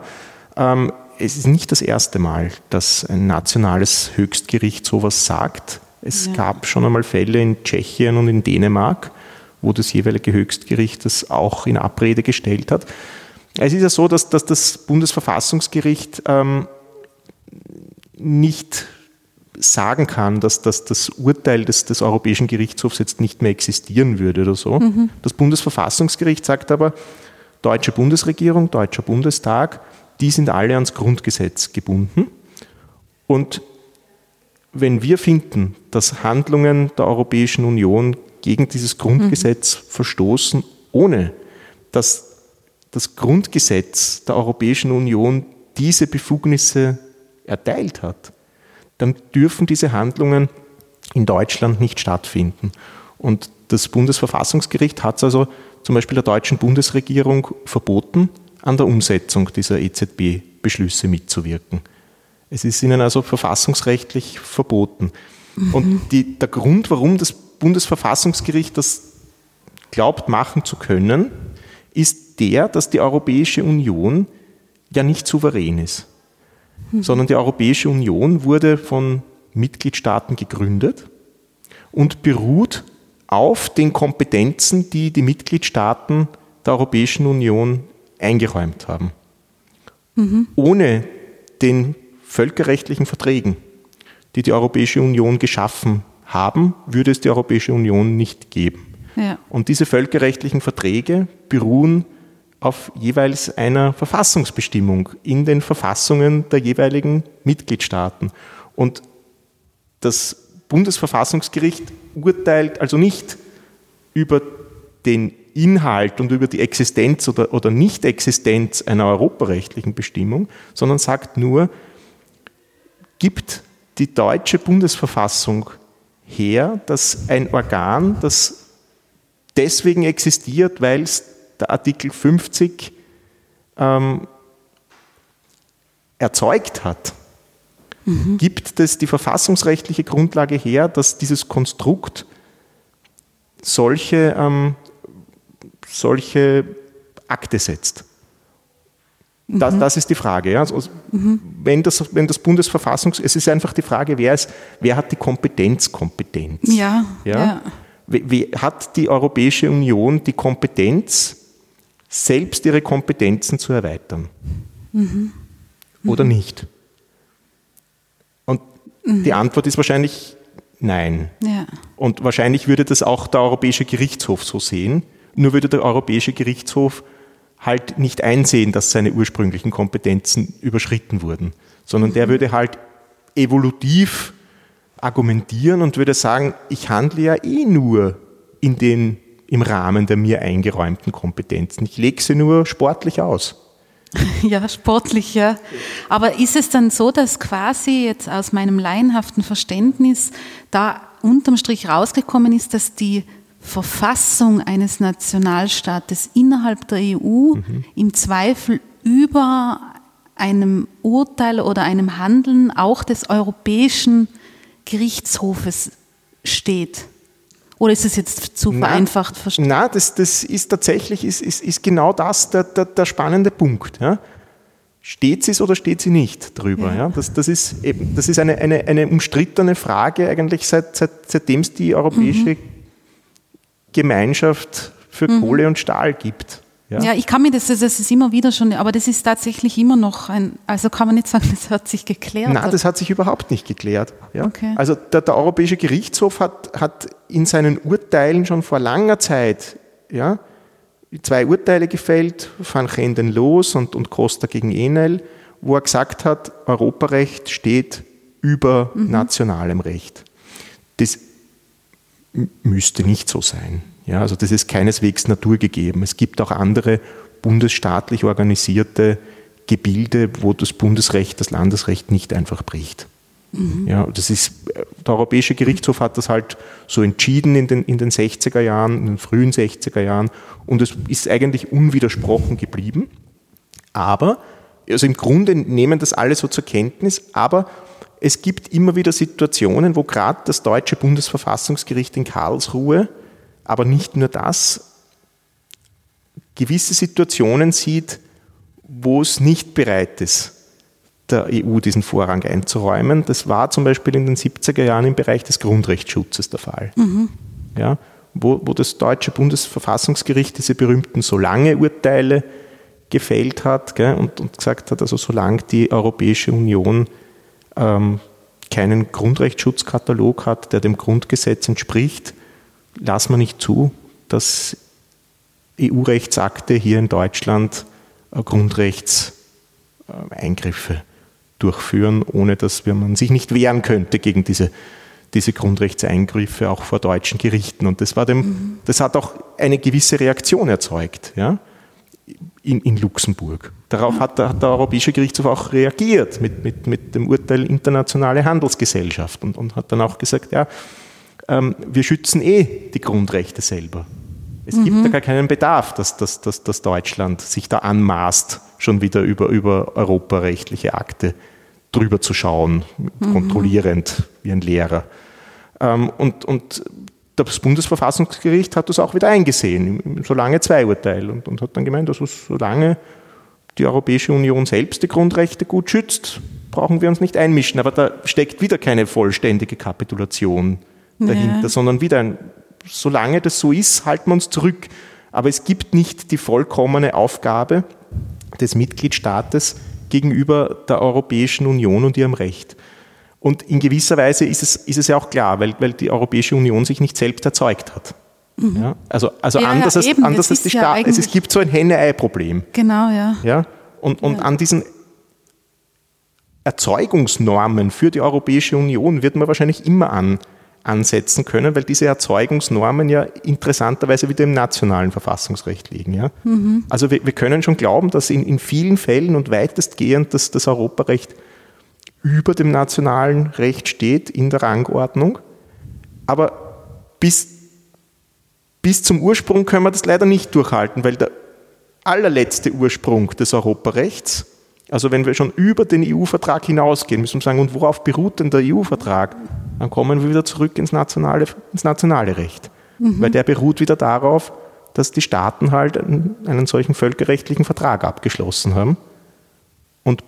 Ähm, es ist nicht das erste Mal, dass ein nationales Höchstgericht sowas sagt. Es ja. gab schon einmal Fälle in Tschechien und in Dänemark, wo das jeweilige Höchstgericht das auch in Abrede gestellt hat. Es ist ja so, dass, dass das Bundesverfassungsgericht ähm, nicht sagen kann, dass, dass das Urteil des, des Europäischen Gerichtshofs jetzt nicht mehr existieren würde oder so. Mhm. Das Bundesverfassungsgericht sagt aber, deutsche Bundesregierung, deutscher Bundestag, die sind alle ans Grundgesetz gebunden. Und wenn wir finden, dass Handlungen der Europäischen Union gegen dieses Grundgesetz mhm. verstoßen, ohne dass das Grundgesetz der Europäischen Union diese Befugnisse erteilt hat, dann dürfen diese Handlungen in Deutschland nicht stattfinden. Und das Bundesverfassungsgericht hat es also zum Beispiel der deutschen Bundesregierung verboten, an der Umsetzung dieser EZB-Beschlüsse mitzuwirken. Es ist ihnen also verfassungsrechtlich verboten. Mhm. Und die, der Grund, warum das Bundesverfassungsgericht das glaubt machen zu können, ist der, dass die Europäische Union ja nicht souverän ist, mhm. sondern die Europäische Union wurde von Mitgliedstaaten gegründet und beruht auf den Kompetenzen, die die Mitgliedstaaten der Europäischen Union eingeräumt haben. Mhm. Ohne den völkerrechtlichen Verträgen, die die Europäische Union geschaffen haben, würde es die Europäische Union nicht geben. Ja. Und diese völkerrechtlichen Verträge beruhen auf jeweils einer Verfassungsbestimmung in den Verfassungen der jeweiligen Mitgliedstaaten. Und das Bundesverfassungsgericht urteilt also nicht über den Inhalt und über die Existenz oder, oder Nicht-Existenz einer europarechtlichen Bestimmung, sondern sagt nur, gibt die deutsche Bundesverfassung her, dass ein Organ, das deswegen existiert, weil es der Artikel 50 ähm, erzeugt hat, mhm. gibt es die verfassungsrechtliche Grundlage her, dass dieses Konstrukt solche, ähm, solche Akte setzt. Das, mhm. das ist die Frage. Ja. Also, mhm. wenn, das, wenn das Bundesverfassungs... Es ist einfach die Frage, wer, ist, wer hat die Kompetenz, Kompetenz? Ja, ja. ja. Wie, hat die Europäische Union die Kompetenz, selbst ihre Kompetenzen zu erweitern? Mhm. Oder mhm. nicht? Und mhm. die Antwort ist wahrscheinlich nein. Ja. Und wahrscheinlich würde das auch der Europäische Gerichtshof so sehen. Nur würde der Europäische Gerichtshof halt nicht einsehen, dass seine ursprünglichen Kompetenzen überschritten wurden, sondern der mhm. würde halt evolutiv argumentieren und würde sagen, ich handle ja eh nur in den, im Rahmen der mir eingeräumten Kompetenzen. Ich lege sie nur sportlich aus. *laughs* Ja, sportlich, ja. Aber ist es dann so, dass quasi jetzt aus meinem laienhaften Verständnis da unterm Strich rausgekommen ist, dass die Verfassung eines Nationalstaates innerhalb der EU mhm. im Zweifel über einem Urteil oder einem Handeln auch des Europäischen Gerichtshofes steht? Oder ist es jetzt zu na, vereinfacht verstanden? Nein, das, das ist tatsächlich ist, ist, ist genau das der, der, der spannende Punkt. Ja? Steht sie es oder steht sie nicht drüber? Ja. ja? Das, das, ist, eben, das ist eine, eine, eine umstrittene Frage eigentlich seit, seit, seitdem es die europäische mhm. Gemeinschaft für mhm. Kohle und Stahl gibt. Ja. ja, ich kann mir das, das ist immer wieder schon, aber das ist tatsächlich immer noch ein, also kann man nicht sagen, das hat sich geklärt. Nein, das hat sich überhaupt nicht geklärt. Ja? Okay. Also der, der, Europäische Gerichtshof hat, hat in seinen Urteilen schon vor langer Zeit ja, zwei Urteile gefällt, Van Genden Los und, und Costa gegen Enel, wo er gesagt hat, Europarecht steht über mhm. nationalem Recht. Das müsste nicht so sein. Ja, also das ist keineswegs naturgegeben. Es gibt auch andere bundesstaatlich organisierte Gebilde, wo das Bundesrecht das Landesrecht nicht einfach bricht. Mhm. Ja, das ist, der Europäische Gerichtshof hat das halt so entschieden in den, in den 60er Jahren, in den frühen 60er Jahren und es ist eigentlich unwidersprochen geblieben. Aber, also im Grunde nehmen das alle so zur Kenntnis, aber es gibt immer wieder Situationen, wo gerade das deutsche Bundesverfassungsgericht in Karlsruhe, aber nicht nur das, gewisse Situationen sieht, wo es nicht bereit ist, der EU diesen Vorrang einzuräumen. Das war zum Beispiel in den 70er Jahren im Bereich des Grundrechtsschutzes der Fall. Mhm. Ja, wo, wo das deutsche Bundesverfassungsgericht diese berühmten Solange-Urteile gefällt hat gell, und, und, gesagt hat, also solange die Europäische Union ähm, keinen Grundrechtsschutzkatalog hat, der dem Grundgesetz entspricht, lassen wir nicht zu, dass EU-Rechtsakte hier in Deutschland äh, Grundrechtseingriffe durchführen, ohne dass man sich nicht wehren könnte gegen diese, diese Grundrechtseingriffe auch vor deutschen Gerichten. Und das, war dem, mhm. das hat auch eine gewisse Reaktion erzeugt ja, in, in Luxemburg. Darauf hat der, hat der, Europäische Gerichtshof auch reagiert mit, mit, mit dem Urteil Internationale Handelsgesellschaft und, und hat dann auch gesagt, ja, ähm, wir schützen eh die Grundrechte selber. Es mhm. gibt da gar keinen Bedarf, dass, dass, dass, dass Deutschland sich da anmaßt, schon wieder über, über europarechtliche Akte drüber zu schauen, mhm. kontrollierend wie ein Lehrer. Ähm, und, und das Bundesverfassungsgericht hat das auch wieder eingesehen, im solange zwei Urteil, und, und hat dann gemeint, also solange die Europäische Union selbst die Grundrechte gut schützt, brauchen wir uns nicht einmischen. Aber da steckt wieder keine vollständige Kapitulation dahinter, ja. sondern wieder ein solange das so ist, halten wir uns zurück. Aber es gibt nicht die vollkommene Aufgabe des Mitgliedstaates gegenüber der Europäischen Union und ihrem Recht. Und in gewisser Weise ist es, ist es ja auch klar, weil, weil die Europäische Union sich nicht selbst erzeugt hat. Mhm. Ja, also also ja, anders, ja, als, anders als die Staaten. es gibt so ein Henne-Ei-Problem. Genau, ja. ja? Und, und an diesen Erzeugungsnormen für die Europäische Union wird man wahrscheinlich immer an, ansetzen können, weil diese Erzeugungsnormen ja interessanterweise wieder im nationalen Verfassungsrecht liegen. Ja? Mhm. Also wir, wir, können schon glauben, dass in, in vielen Fällen und weitestgehend das, das Europarecht über dem nationalen Recht steht in der Rangordnung. Aber bis, bis zum Ursprung können wir das leider nicht durchhalten, weil der allerletzte Ursprung des Europarechts, also wenn wir schon über den EU-Vertrag hinausgehen, müssen wir sagen, und worauf beruht denn der EU-Vertrag? dann kommen wir wieder zurück ins nationale, ins nationale Recht. Mhm. Weil der beruht wieder darauf, dass die Staaten halt einen, einen solchen völkerrechtlichen Vertrag abgeschlossen haben. Und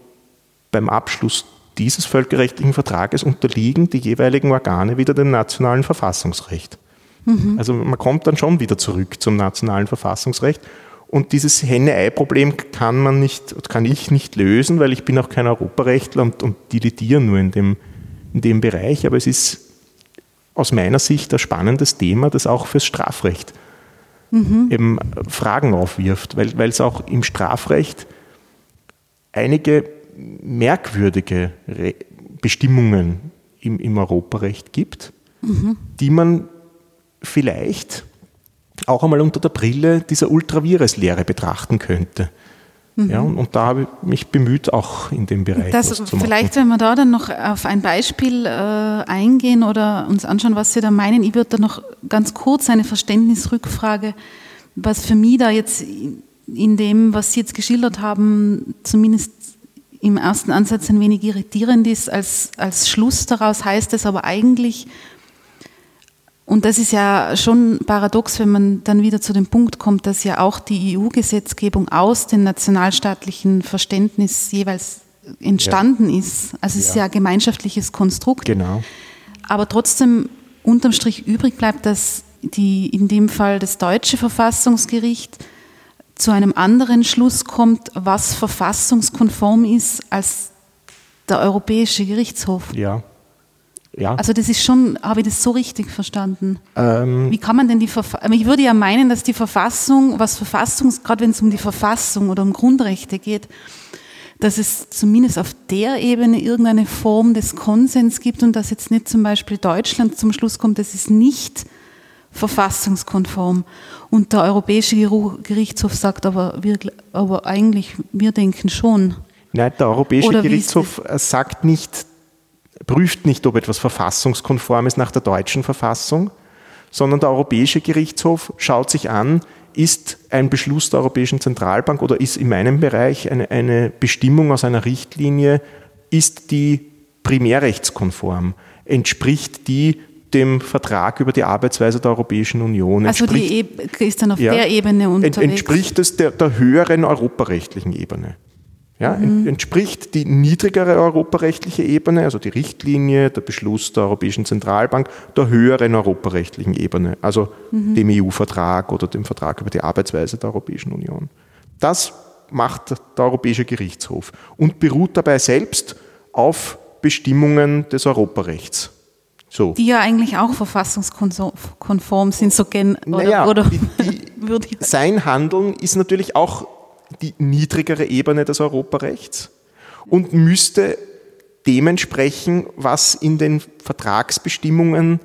beim Abschluss dieses völkerrechtlichen Vertrages unterliegen die jeweiligen Organe wieder dem nationalen Verfassungsrecht. Mhm. Also man kommt dann schon wieder zurück zum nationalen Verfassungsrecht. Und dieses Henne-Ei-Problem kann man nicht, kann ich nicht lösen, weil ich bin auch kein Europarechtler und, und dilitiere nur in dem, in dem Bereich, aber es ist aus meiner Sicht ein spannendes Thema, das auch fürs Strafrecht mhm. eben Fragen aufwirft, weil, weil es auch im Strafrecht einige merkwürdige Re Bestimmungen im, im Europarecht gibt, mhm. die man vielleicht auch einmal unter der Brille dieser Ultravirus-Lehre betrachten könnte. Mhm. Ja, und, und, da habe ich mich bemüht, auch in dem Bereich das, zu machen. Vielleicht, wenn wir da dann noch auf ein Beispiel äh, eingehen oder uns anschauen, was Sie da meinen, ich würde da noch ganz kurz eine Verständnisrückfrage, was für mich da jetzt in dem, was Sie jetzt geschildert haben, zumindest im ersten Ansatz ein wenig irritierend ist, als, als Schluss daraus heißt es aber eigentlich, und das ist ja schon paradox, wenn man dann wieder zu dem Punkt kommt, dass ja auch die EU-Gesetzgebung aus dem nationalstaatlichen Verständnis jeweils entstanden ja. ist. Also es ja. ist ja ein gemeinschaftliches Konstrukt. Genau. Aber trotzdem unterm Strich übrig bleibt, dass die, in dem Fall das deutsche Verfassungsgericht zu einem anderen Schluss kommt, was verfassungskonform ist als der Europäische Gerichtshof. Ja. Ja. Also das ist schon, habe ich das so richtig verstanden? Ähm, Wie kann man denn die Verfassung, ich würde ja meinen, dass die Verfassung, was Verfassungs, gerade wenn es um die Verfassung oder um Grundrechte geht, dass es zumindest auf der Ebene irgendeine Form des Konsens gibt und dass jetzt nicht zum Beispiel Deutschland zum Schluss kommt, das ist nicht verfassungskonform. Und der Europäische Gerichtshof sagt aber, wir, aber eigentlich, wir denken schon. Nein, der Europäische Gerichtshof sagt nicht, prüft nicht, ob etwas verfassungskonform ist nach der deutschen Verfassung, sondern der Europäische Gerichtshof schaut sich an, ist ein Beschluss der Europäischen Zentralbank oder ist in meinem Bereich eine, eine Bestimmung aus einer Richtlinie, ist die primärrechtskonform? Entspricht die dem Vertrag über die Arbeitsweise der Europäischen Union? Also die e ist dann auf ja, der Ebene unterwegs? Entspricht es der, der höheren europarechtlichen Ebene? Ja, mhm. Entspricht die niedrigere europarechtliche Ebene, also die Richtlinie, der Beschluss der Europäischen Zentralbank, der höheren europarechtlichen Ebene, also mhm. dem EU-Vertrag oder dem Vertrag über die Arbeitsweise der Europäischen Union. Das macht der Europäische Gerichtshof und beruht dabei selbst auf Bestimmungen des Europarechts. So. Die ja eigentlich auch verfassungskonform sind, so gen naja, oder, die, die, *laughs* sein Handeln ist natürlich auch die niedrigere Ebene des Europarechts und müsste dementsprechend, was in den Vertragsbestimmungen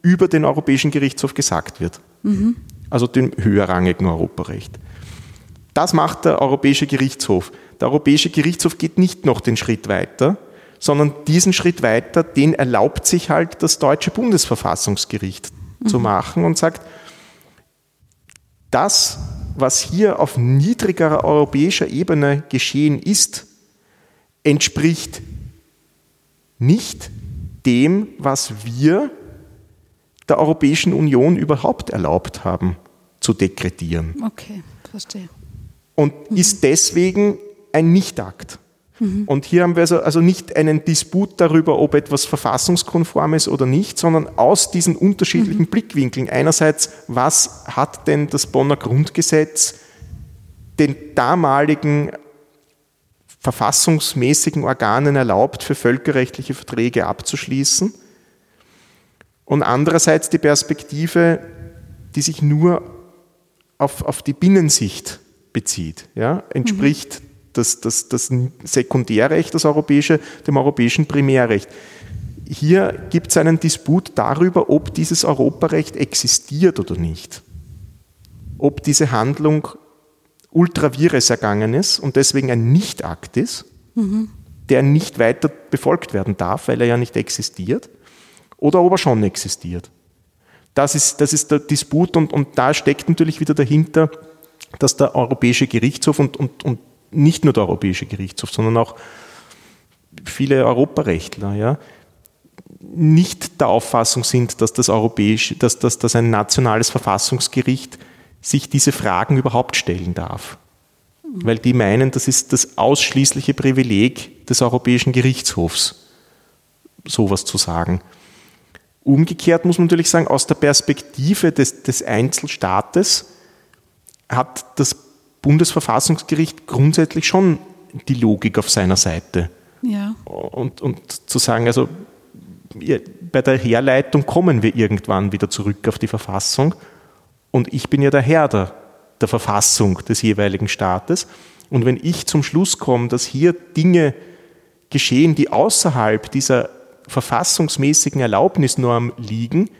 über den Europäischen Gerichtshof gesagt wird. Mhm. Also dem höherrangigen Europarecht. Das macht der Europäische Gerichtshof. Der Europäische Gerichtshof geht nicht noch den Schritt weiter, sondern diesen Schritt weiter, den erlaubt sich halt das deutsche Bundesverfassungsgericht mhm. zu machen und sagt, das, was hier auf niedrigerer europäischer Ebene geschehen ist, entspricht nicht dem, was wir der Europäischen Union überhaupt erlaubt haben zu dekretieren. Okay, verstehe. Und mhm. ist deswegen ein Nichtakt. Mhm. Und hier haben wir also, also nicht einen Disput darüber, ob etwas verfassungskonform ist oder nicht, sondern aus diesen unterschiedlichen mhm. Blickwinkeln. Einerseits, was hat denn das Bonner Grundgesetz den damaligen verfassungsmäßigen Organen erlaubt, für völkerrechtliche Verträge abzuschließen? Und andererseits die Perspektive, die sich nur auf, auf die Binnensicht bezieht, ja, entspricht das, das, das Sekundärrecht, das europäische, dem europäischen Primärrecht. Hier gibt es einen Disput darüber, ob dieses Europarecht existiert oder nicht. Ob diese Handlung ultra vires ergangen ist und deswegen ein Nichtakt ist, mhm. der nicht weiter befolgt werden darf, weil er ja nicht existiert, oder ob er schon existiert. Das ist, das ist der Disput und, und da steckt natürlich wieder dahinter, dass der Europäische Gerichtshof und, und, und nicht nur der Europäische Gerichtshof, sondern auch viele Europarechtler, ja, nicht der Auffassung sind, dass das europäische, dass, dass, dass ein nationales Verfassungsgericht sich diese Fragen überhaupt stellen darf. Weil die meinen, das ist das ausschließliche Privileg des Europäischen Gerichtshofs, sowas zu sagen. Umgekehrt muss man natürlich sagen, aus der Perspektive des, des Einzelstaates hat das Bundesverfassungsgericht grundsätzlich schon die Logik auf seiner Seite. Ja. Und, und zu sagen, also bei der Herleitung kommen wir irgendwann wieder zurück auf die Verfassung und ich bin ja der Herr der, der Verfassung des jeweiligen Staates. Und wenn ich zum Schluss komme, dass hier Dinge geschehen, die außerhalb dieser verfassungsmäßigen Erlaubnisnorm liegen,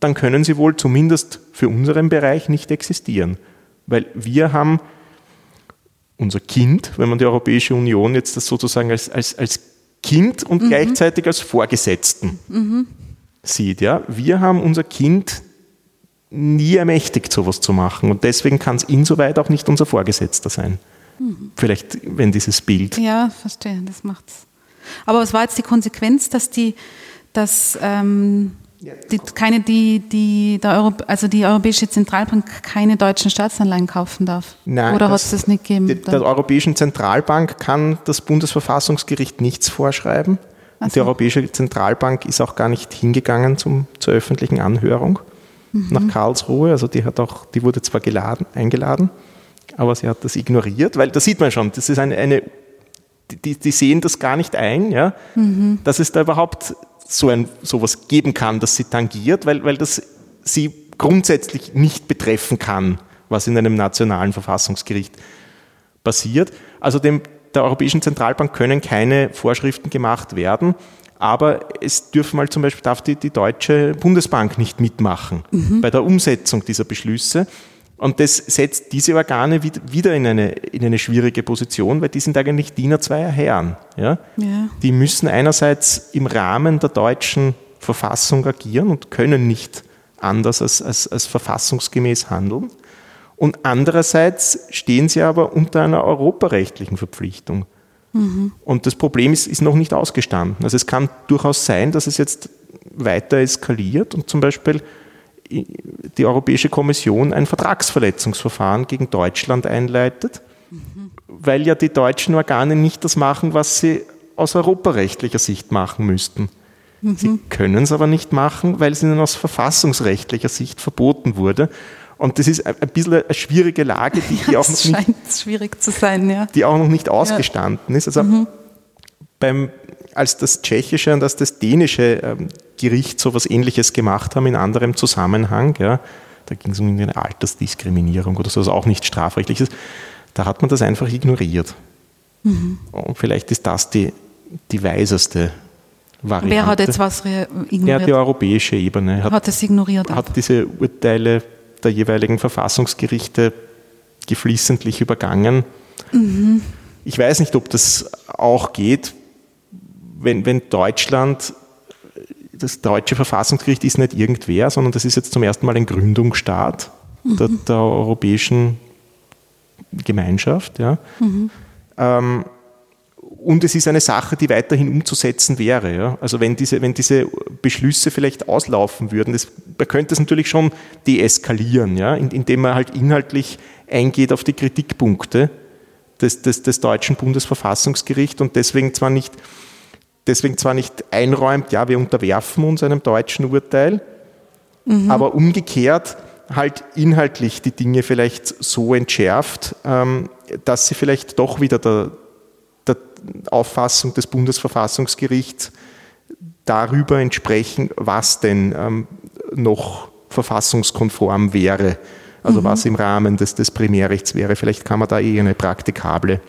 dann können sie wohl zumindest für unseren Bereich nicht existieren. Weil wir haben unser Kind, wenn man die Europäische Union jetzt das sozusagen als, als, als Kind und mhm. gleichzeitig als Vorgesetzten mhm. sieht. Ja? Wir haben unser Kind nie ermächtigt, sowas zu machen. Und deswegen kann es insoweit auch nicht unser Vorgesetzter sein. Mhm. Vielleicht, wenn dieses Bild. Ja, verstehe, das macht's. Aber was war jetzt die Konsequenz, dass die, dass ähm, die, keine, die, die, der Euro, also die Europäische Zentralbank keine deutschen Staatsanleihen kaufen darf? Nein, Oder hat es das nicht gegeben? Die, der Europäischen Zentralbank kann das Bundesverfassungsgericht nichts vorschreiben. So. Die Europäische Zentralbank ist auch gar nicht hingegangen zum, zur öffentlichen Anhörung mhm. nach Karlsruhe. Also die hat auch, die wurde zwar geladen, eingeladen, aber sie hat das ignoriert, weil da sieht man schon, das ist eine, eine die, die sehen das gar nicht ein, ja, mhm. dass es da überhaupt so ein, sowas geben kann, das sie tangiert, weil, weil das sie grundsätzlich nicht betreffen kann, was in einem nationalen Verfassungsgericht passiert. Also dem, der Europäischen Zentralbank können keine Vorschriften gemacht werden, aber es dürfen mal zum Beispiel, darf die, die Deutsche Bundesbank nicht mitmachen mhm. bei der Umsetzung dieser Beschlüsse. Und das setzt diese Organe wieder in eine, in eine schwierige Position, weil die sind eigentlich Diener zweier Herren. Ja? ja? Die müssen einerseits im Rahmen der deutschen Verfassung agieren und können nicht anders als, als, als verfassungsgemäß handeln. Und andererseits stehen sie aber unter einer europarechtlichen Verpflichtung. Mhm. Und das Problem ist, ist noch nicht ausgestanden. Also es kann durchaus sein, dass es jetzt weiter eskaliert und zum Beispiel die Europäische Kommission ein Vertragsverletzungsverfahren gegen Deutschland einleitet, mhm. weil ja die deutschen Organe nicht das machen, was sie aus europarechtlicher Sicht machen müssten. Mhm. Sie können es aber nicht machen, weil es ihnen aus verfassungsrechtlicher Sicht verboten wurde. Und das ist ein bisschen eine schwierige Lage, die, *laughs* die auch noch nicht, schwierig zu sein, ja. die auch noch nicht ausgestanden ja. ist. Also mhm. Beim, als das tschechische und als das dänische ähm, Gericht so etwas Ähnliches gemacht haben in anderem Zusammenhang, ja, da ging es um eine Altersdiskriminierung oder so, was auch nicht strafrechtlich ist, da hat man das einfach ignoriert. Mhm. Und vielleicht ist das die, die weiseste Variante. Wer hat jetzt was ignoriert? Ja, die europäische Ebene hat, hat es ignoriert. Hat auch. diese Urteile der jeweiligen Verfassungsgerichte geflissentlich übergangen. Mhm. Ich weiß nicht, ob das auch geht, wenn, wenn Deutschland, das deutsche Verfassungsgericht ist nicht irgendwer, sondern das ist jetzt zum ersten Mal ein Gründungsstaat mhm. der, der, europäischen Gemeinschaft. Ja. Mhm. Ähm, und es ist eine Sache, die weiterhin umzusetzen wäre. Ja? Also wenn diese, wenn diese Beschlüsse vielleicht auslaufen würden, das, man könnte es natürlich schon deeskalieren, ja? indem man halt inhaltlich eingeht auf die Kritikpunkte des, des, des deutschen Bundesverfassungsgerichts und deswegen zwar nicht deswegen zwar nicht einräumt, ja, wir unterwerfen uns einem deutschen Urteil, mhm. aber umgekehrt halt inhaltlich die Dinge vielleicht so entschärft, ähm, dass sie vielleicht doch wieder der, Auffassung des Bundesverfassungsgerichts darüber entsprechen, was denn ähm, noch verfassungskonform wäre, also mhm. was im Rahmen des, des Primärrechts wäre. Vielleicht kann man da eh eine praktikable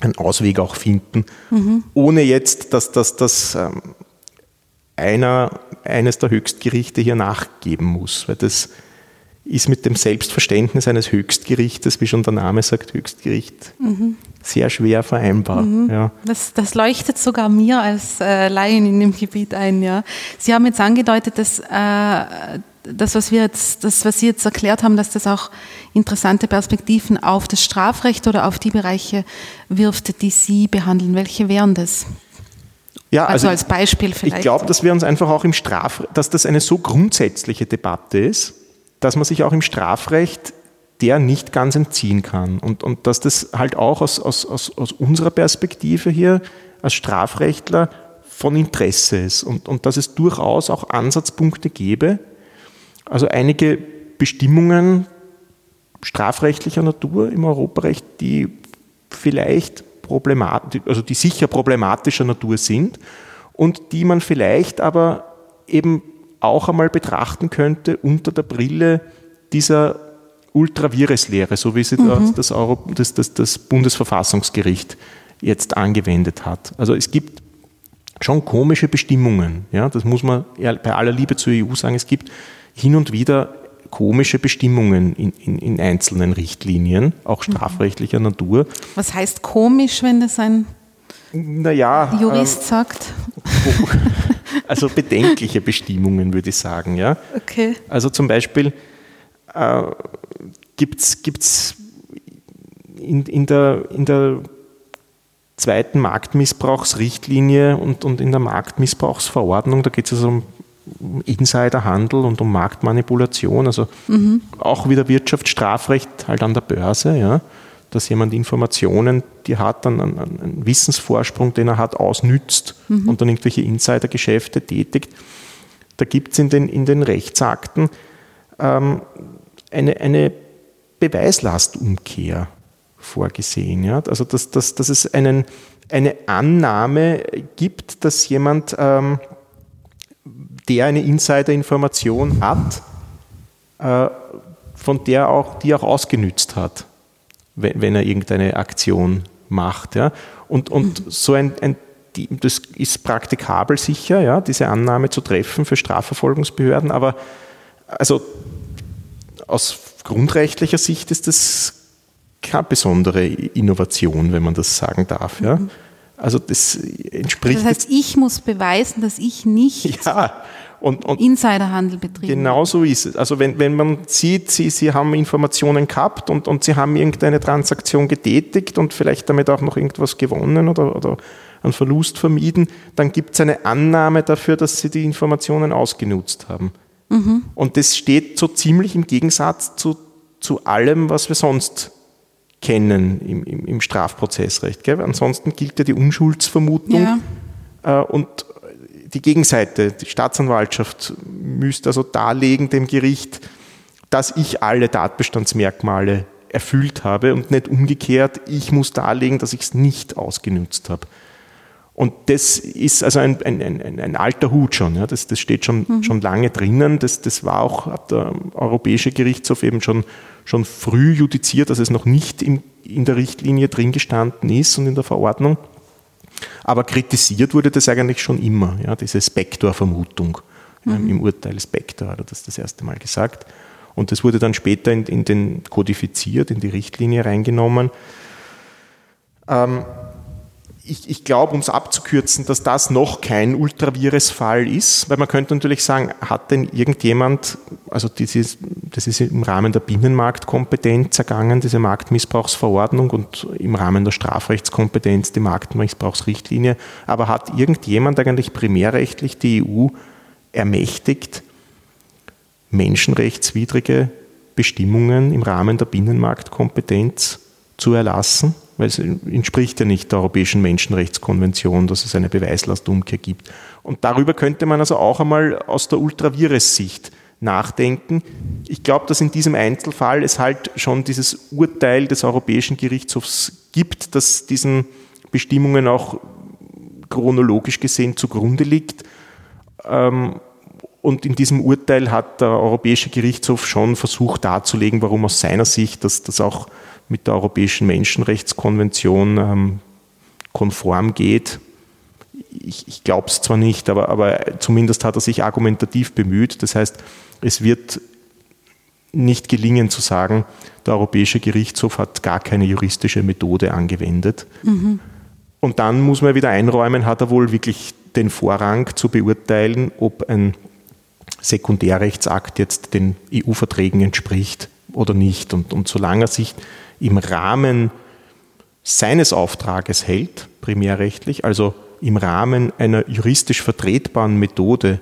einen Ausweg auch finden, mhm. ohne jetzt, dass das dass, ähm, einer, eines der Höchstgerichte hier nachgeben muss, weil das ist mit dem Selbstverständnis eines Höchstgerichtes, wie schon der Name sagt, Höchstgericht, mhm. sehr schwer vereinbar. Mhm. Ja. Das, das, leuchtet sogar mir als äh, Laien in dem Gebiet ein. Ja. Sie haben jetzt angedeutet, dass äh, das, was wir jetzt, das, was Sie jetzt erklärt haben, dass das auch interessante Perspektiven auf das Strafrecht oder auf die Bereiche wirft, die Sie behandeln. Welche wären das? Ja, also, also als Beispiel vielleicht. Ich glaube, dass wir uns einfach auch im Straf, dass das eine so grundsätzliche Debatte ist, dass man sich auch im Strafrecht der nicht ganz entziehen kann. Und, und dass das halt auch aus, aus, aus, aus unserer Perspektive hier als Strafrechtler von Interesse ist und, und dass es durchaus auch Ansatzpunkte gäbe, also einige Bestimmungen strafrechtlicher Natur im Europarecht, die vielleicht problematisch, also die sicher problematischer Natur sind und die man vielleicht aber eben auch einmal betrachten könnte unter der Brille dieser Ultravirus-Lehre, so wie sie mhm. das, das, das, das Bundesverfassungsgericht jetzt angewendet hat. Also es gibt schon komische Bestimmungen. Ja, das muss man bei aller Liebe zur EU sagen. Es gibt hin und wieder komische Bestimmungen in, in, in einzelnen Richtlinien, auch mhm. strafrechtlicher mhm. Natur. Was heißt komisch, wenn das ein naja, Jurist äh, sagt? *laughs* Also bedenkliche Bestimmungen, würde ich sagen. Ja? Okay. Also zum Beispiel äh, gibt es in, in, der, in der zweiten Marktmissbrauchsrichtlinie und, und in der Marktmissbrauchsverordnung, da geht es also um Insiderhandel und um Marktmanipulation, also mhm. auch wieder Wirtschaftsstrafrecht halt an der Börse, ja dass jemand Informationen, die hat, dann einen, einen Wissensvorsprung, den er hat, ausnützt mhm. und dann irgendwelche Insidergeschäfte tätigt. Da gibt es in den, in den Rechtsakten ähm, eine, eine Beweislastumkehr vorgesehen. Ja? Also dass, dass, dass es einen, eine Annahme gibt, dass jemand, ähm, der eine Insiderinformation hat, äh, von der auch, die auch ausgenützt hat wenn, wenn er irgendeine Aktion macht. Ja. Und, und mhm. so ein, ein das ist praktikabel sicher, ja, diese Annahme zu treffen für Strafverfolgungsbehörden, aber also aus grundrechtlicher Sicht ist das keine besondere Innovation, wenn man das sagen darf. Ja. Mhm. Also das entspricht. Das heißt, ich muss beweisen, dass ich nicht *laughs* ja, und, und Insiderhandel betrieben. Genau so ist es. Also wenn, wenn man sieht, Sie, Sie haben Informationen gehabt und, und Sie haben irgendeine Transaktion getätigt und vielleicht damit auch noch irgendwas gewonnen oder, oder einen Verlust vermieden, dann gibt es eine Annahme dafür, dass Sie die Informationen ausgenutzt haben. Mhm. Und das steht so ziemlich im Gegensatz zu, zu allem, was wir sonst kennen im, im, im Strafprozessrecht. Gell? Ansonsten gilt ja die Unschuldsvermutung. Ja. Äh, und die Gegenseite, die Staatsanwaltschaft, müsste also darlegen dem Gericht, dass ich alle Tatbestandsmerkmale erfüllt habe und nicht umgekehrt, ich muss darlegen, dass ich es nicht ausgenutzt habe. Und das ist also ein, ein, ein, ein alter Hut schon. Ja. Das, das steht schon, mhm. schon lange drinnen. Das, das war auch, hat der Europäische Gerichtshof eben schon, schon früh judiziert, dass es noch nicht im, in der Richtlinie drin gestanden ist und in der Verordnung. Aber kritisiert wurde das eigentlich schon immer, ja, diese Spektor-Vermutung. Mhm. Im Urteil Spektor hat er das das erste Mal gesagt. Und das wurde dann später in, in den kodifiziert, in die Richtlinie reingenommen. Ähm, ich, ich glaube, um es abzukürzen, dass das noch kein Ultravirus-Fall ist, weil man könnte natürlich sagen, hat denn irgendjemand, also dieses, das ist im Rahmen der Binnenmarktkompetenz ergangen, diese Marktmissbrauchsverordnung und im Rahmen der Strafrechtskompetenz die Marktmissbrauchsrichtlinie, aber hat irgendjemand eigentlich primärrechtlich die EU ermächtigt, menschenrechtswidrige Bestimmungen im Rahmen der Binnenmarktkompetenz zu erlassen? weil es entspricht ja nicht der Europäischen Menschenrechtskonvention, dass es eine Beweislastumkehr gibt. Und darüber könnte man also auch einmal aus der Ultravirus-Sicht nachdenken. Ich glaube, dass in diesem Einzelfall es halt schon dieses Urteil des Europäischen Gerichtshofs gibt, das diesen Bestimmungen auch chronologisch gesehen zugrunde liegt. Ähm, und in diesem Urteil hat der Europäische Gerichtshof schon versucht darzulegen, warum aus seiner Sicht das, das auch mit der Europäischen Menschenrechtskonvention ähm, konform geht. Ich, ich glaube es zwar nicht, aber, aber zumindest hat er sich argumentativ bemüht. Das heißt, es wird nicht gelingen zu sagen, der Europäische Gerichtshof hat gar keine juristische Methode angewendet. Mhm. Und dann muss man wieder einräumen, hat er wohl wirklich den Vorrang zu beurteilen, ob ein Sekundärrechtsakt jetzt den EU-Verträgen entspricht oder nicht. Und, und solange er sich im Rahmen seines Auftrages hält, primärrechtlich, also im Rahmen einer juristisch vertretbaren Methode,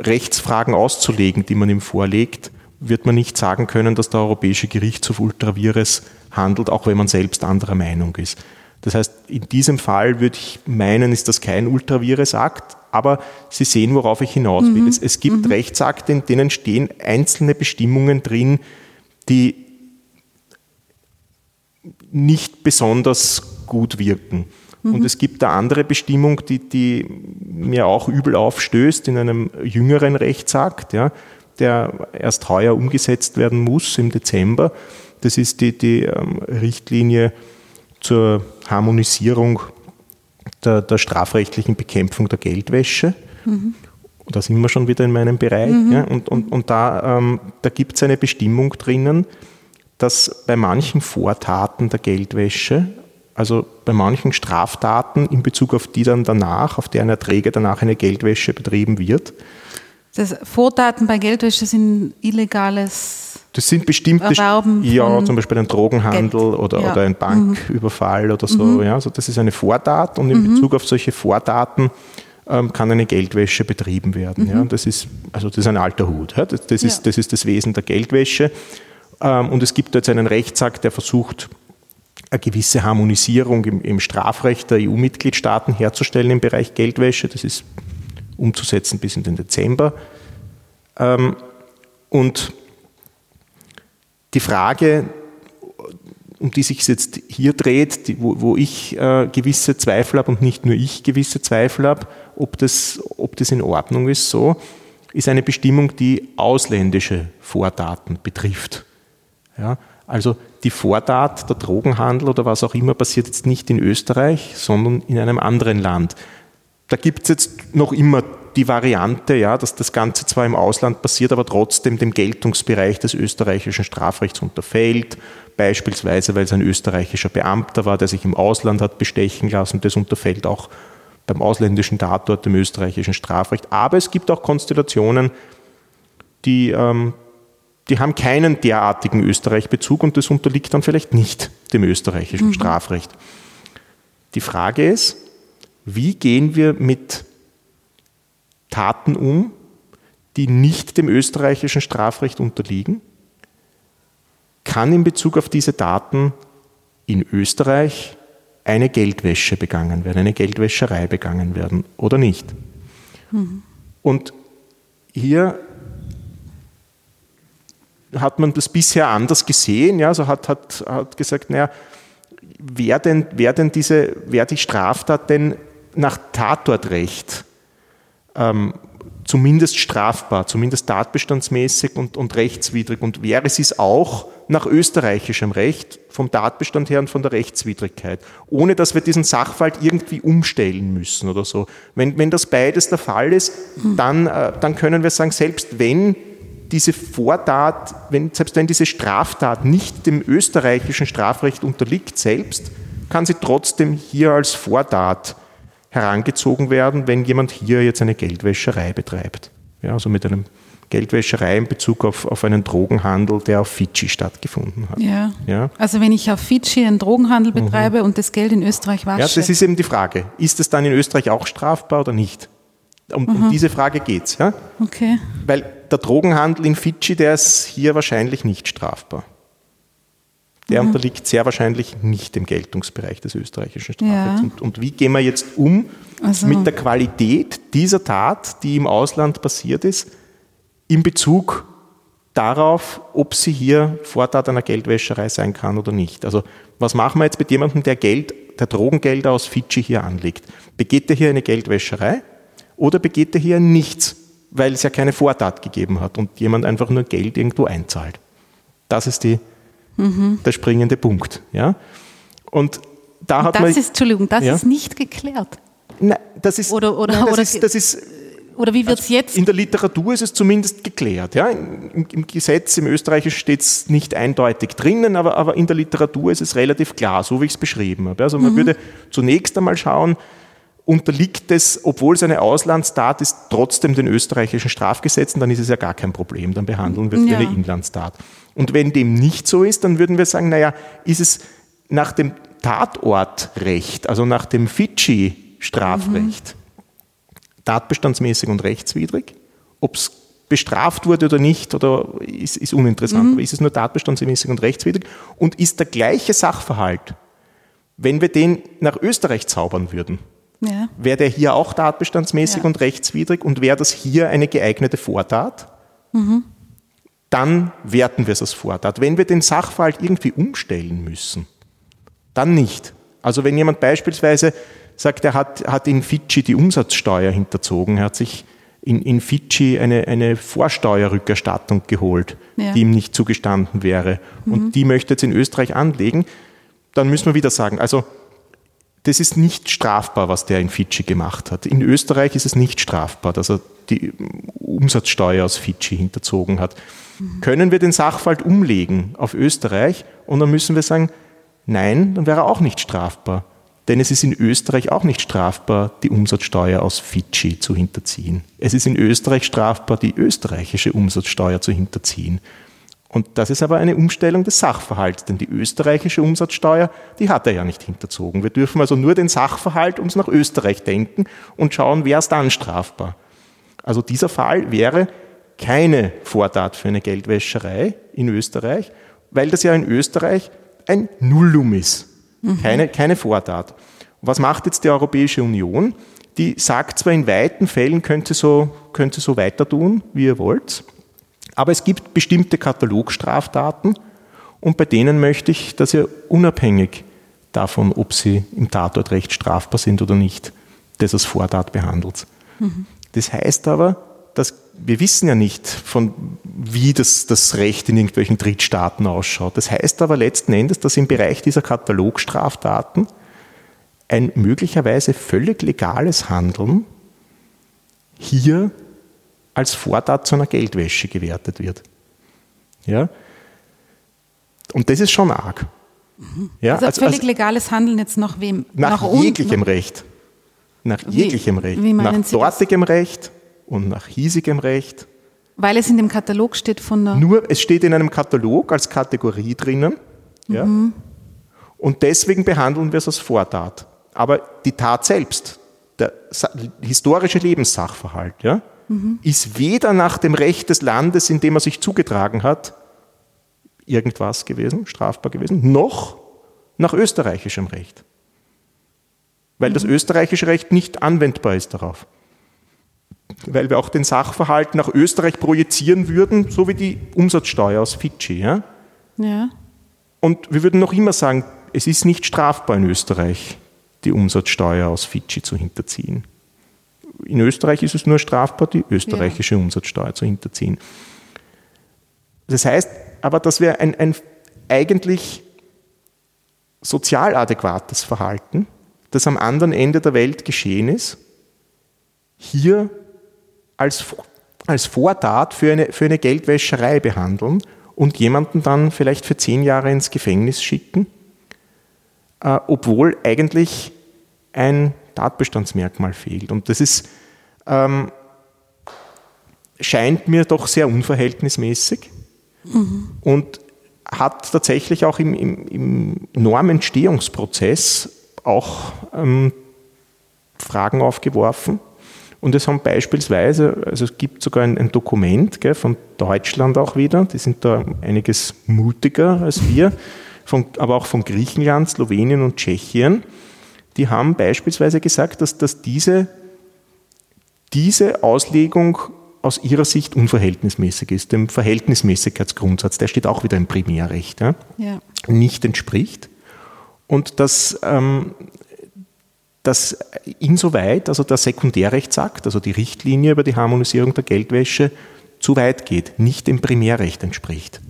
Rechtsfragen auszulegen, die man ihm vorlegt, wird man nicht sagen können, dass der Europäische Gerichtshof ultravires handelt, auch wenn man selbst anderer Meinung ist. Das heißt, in diesem Fall würde ich meinen, ist das kein ultravires Akt, aber Sie sehen, worauf ich hinaus will. Mhm. Es, es, gibt mhm. Rechtsakte, in denen stehen einzelne Bestimmungen drin, die nicht besonders gut wirken. Mhm. Und es gibt eine andere Bestimmung, die, die mir auch übel aufstößt in einem jüngeren Rechtsakt, ja, der erst heuer umgesetzt werden muss im Dezember. Das ist die, die ähm, Richtlinie zur Harmonisierung der, der, strafrechtlichen Bekämpfung der Geldwäsche. Mhm. Da sind wir schon wieder in meinem Bereich. Mhm. Ja, und, und, und da, ähm, da gibt es eine Bestimmung drinnen, dass bei manchen Vortaten der Geldwäsche, also bei manchen Straftaten in Bezug auf die dann danach, auf deren Erträge danach eine Geldwäsche betrieben wird. Das Vortaten bei Geldwäsche sind illegales das sind bestimmte, Erwerben ja, zum Beispiel ein Drogenhandel Geld. oder, ja. oder ein Banküberfall mhm. oder so. Mhm. Ja, also das ist eine Vortat und in mhm. Bezug auf solche Vortaten ähm, kann eine Geldwäsche betrieben werden. Ja, mhm. das ist also das ist ein alter Hut. Ja, das, das, ist, das ist das Wesen der Geldwäsche. Ähm, und es gibt jetzt einen Rechtsakt, der versucht, eine gewisse Harmonisierung im, im Strafrecht der EU-Mitgliedstaaten herzustellen im Bereich Geldwäsche. Das ist umzusetzen bis in den Dezember. Ähm, und die Frage, um die sich jetzt hier dreht, die, wo, wo, ich äh, gewisse Zweifel habe und nicht nur ich gewisse Zweifel habe, ob das, ob das in Ordnung ist, so, ist eine Bestimmung, die ausländische Vordaten betrifft. Ja, also die Vortat, der Drogenhandel oder was auch immer passiert jetzt nicht in Österreich, sondern in einem anderen Land. Da gibt es jetzt noch immer die Variante, ja, dass das Ganze zwar im Ausland passiert, aber trotzdem dem Geltungsbereich des österreichischen Strafrechts unterfällt. Beispielsweise, weil es ein österreichischer Beamter war, der sich im Ausland hat bestechen lassen. Das unterfällt auch beim ausländischen Tatort dem österreichischen Strafrecht. Aber es gibt auch Konstellationen, die ähm, die haben keinen derartigen Österreich-Bezug und das unterliegt dann vielleicht nicht dem österreichischen mhm. Strafrecht. Die Frage ist, wie gehen wir mit Taten um, die nicht dem österreichischen Strafrecht unterliegen? Kann in Bezug auf diese Daten in Österreich eine Geldwäsche begangen werden, eine Geldwäscherei begangen werden oder nicht? Mhm. Und hier hat man das bisher anders gesehen. Ja, also hat, hat, hat gesagt, naja, wer denn, wer denn diese, wer die Straftat denn nach Tatortrecht ähm, zumindest strafbar, zumindest tatbestandsmäßig und, und rechtswidrig und wäre sie es auch nach österreichischem Recht vom Tatbestand her und von der Rechtswidrigkeit, ohne dass wir diesen Sachverhalt irgendwie umstellen müssen oder so. Wenn, wenn das beides der Fall ist, dann, äh, dann können wir sagen, selbst wenn diese Vortat, wenn, selbst wenn diese Straftat nicht dem österreichischen Strafrecht unterliegt selbst, kann sie trotzdem hier als Vortat herangezogen werden, wenn jemand hier jetzt eine Geldwäscherei betreibt. Ja, also mit einem Geldwäscherei in Bezug auf, auf einen Drogenhandel, der auf Fidschi stattgefunden hat. Ja. ja. Also wenn ich auf Fidschi einen Drogenhandel mhm. betreibe mhm. und das Geld in Österreich wasche. Ja, das ist eben die Frage. Ist es dann in Österreich auch strafbar oder nicht? Um, mhm. um diese Frage geht es. Ja? Okay. Weil der Drogenhandel in Fidschi, der ist hier wahrscheinlich nicht strafbar. Der mhm. unterliegt sehr wahrscheinlich nicht dem Geltungsbereich des österreichischen Strafrechts. Ja. Und, und, wie gehen wir jetzt um also. mit der Qualität dieser Tat, die im Ausland passiert ist, in Bezug darauf, ob sie hier Vortat einer Geldwäscherei sein kann oder nicht. Also was machen wir jetzt mit jemandem, der Geld, der Drogengelder aus Fidschi hier anlegt? Begeht er hier eine Geldwäscherei oder begeht er hier nichts, weil es ja keine Vortat gegeben hat und jemand einfach nur Geld irgendwo einzahlt? Das ist die mhm. der springende Punkt. Ja? Und da hat das man, ist, Entschuldigung, das ja? ist nicht geklärt. Nein, das ist, oder, oder, nein, das oder, ist, das ist oder wie wird es also jetzt? In der Literatur ist es zumindest geklärt. Ja? Im, Im, Gesetz, im Österreichischen steht es nicht eindeutig drinnen, aber, aber, in der Literatur ist es relativ klar, so wie ich es beschrieben habe. Also man mhm. würde zunächst einmal schauen, unterliegt es, obwohl es eine Auslandstat ist, trotzdem den österreichischen Strafgesetzen, dann ist es ja gar kein Problem, dann behandeln wir es ja. wie eine Inlandstat. Und wenn dem nicht so ist, dann würden wir sagen, naja, ist es nach dem Tatortrecht, also nach dem Fidschi-Strafrecht, mhm. tatbestandsmäßig und rechtswidrig? Ob es bestraft wurde oder nicht, oder ist, ist uninteressant, mhm. aber ist es nur tatbestandsmäßig und rechtswidrig? Und ist der gleiche Sachverhalt, wenn wir den nach Österreich zaubern würden, ja. wäre der hier auch tatbestandsmäßig ja. und rechtswidrig und wäre das hier eine geeignete Vortat? Mhm dann werten wir es als Vortat. Wenn wir den Sachverhalt irgendwie umstellen müssen, dann nicht. Also wenn jemand beispielsweise sagt, er hat, hat in Fidschi die Umsatzsteuer hinterzogen, er hat sich in, in Fidschi eine, eine Vorsteuerrückerstattung geholt, ja. die ihm nicht zugestanden wäre mhm. und die möchte jetzt in Österreich anlegen, dann müssen wir wieder sagen, also das ist nicht strafbar, was der in Fidschi gemacht hat. In Österreich ist es nicht strafbar, dass er die Umsatzsteuer aus Fidschi hinterzogen hat. Mhm. Können wir den Sachverhalt umlegen auf Österreich und dann müssen wir sagen, nein, dann wäre er auch nicht strafbar. Denn es ist in Österreich auch nicht strafbar, die Umsatzsteuer aus Fidschi zu hinterziehen. Es ist in Österreich strafbar, die österreichische Umsatzsteuer zu hinterziehen. Und das ist aber eine Umstellung des Sachverhalts, denn die österreichische Umsatzsteuer, die hat er ja nicht hinterzogen. Wir dürfen also nur den Sachverhalt uns nach Österreich denken und schauen, wer ist dann strafbar. Also dieser Fall wäre keine Vortat für eine Geldwäscherei in Österreich, weil das ja in Österreich ein Nullum ist, mhm. keine, keine Vortat. Was macht jetzt die Europäische Union? Die sagt zwar in weiten Fällen, könnt ihr so, könnt ihr so weiter tun, wie ihr wollt, aber es gibt bestimmte Katalogstraftaten und bei denen möchte ich, dass ihr unabhängig davon, ob sie im Tatortrecht strafbar sind oder nicht, das als Vortat behandelt. Mhm. Das heißt aber, dass wir wissen ja nicht, von wie das, das Recht in irgendwelchen Drittstaaten ausschaut. Das heißt aber letzten Endes, dass im Bereich dieser Katalogstraftaten ein möglicherweise völlig legales Handeln hier als Vortat zu einer Geldwäsche gewertet wird. Ja? Und das ist schon arg. Mhm. Ja, also, also völlig also, legales Handeln jetzt nach wem? Nach, nach jeglichem Recht. Nach wie, jeglichem Recht. nach Sie dortigem das? Recht und nach hiesigem Recht. Weil es in dem Katalog steht von der. Nur, es steht in einem Katalog als Kategorie drinnen. Ja? Mhm. Und deswegen behandeln wir es als Vortat. Aber die Tat selbst, der historische Lebenssachverhalt, ja, mhm. ist weder nach dem Recht des Landes, in dem er sich zugetragen hat, irgendwas gewesen, strafbar gewesen, noch nach österreichischem Recht. Weil mhm. das österreichische Recht nicht anwendbar ist darauf. weil wir auch den Sachverhalt nach Österreich projizieren würden, so wie die Umsatzsteuer aus Fidschi. Ja? Ja. Und wir würden noch immer sagen, es ist nicht strafbar in Österreich, die Umsatzsteuer aus Fidschi zu hinterziehen. In Österreich ist es nur strafbar, die österreichische ja. Umsatzsteuer zu hinterziehen. Das heißt aber, dass wir ein, ein eigentlich sozial adäquates Verhalten, das am anderen Ende der Welt geschehen ist, hier als, als Vortat für eine, für eine Geldwäscherei behandeln und jemanden dann vielleicht für zehn Jahre ins Gefängnis schicken, äh, obwohl eigentlich ein Tatbestandsmerkmal fehlt. Und das ist, ähm, scheint mir doch sehr unverhältnismäßig mhm. und hat tatsächlich auch im, im, im Normentstehungsprozess auch ähm, Fragen aufgeworfen. Und es haben beispielsweise, also es gibt sogar ein, ein Dokument gell, von Deutschland auch wieder, die sind da einiges mutiger als wir, von, aber auch von Griechenland, Slowenien und Tschechien. Die haben beispielsweise gesagt, dass, dass diese, diese Auslegung aus ihrer Sicht unverhältnismäßig ist, dem Verhältnismäßigkeitsgrundsatz, der steht auch wieder im Primärrecht, ja, ja. nicht entspricht. Und dass ähm, dass insoweit, also der Sekundärrechtsakt, also die Richtlinie über die Harmonisierung der Geldwäsche, zu weit geht, nicht dem Primärrecht entspricht.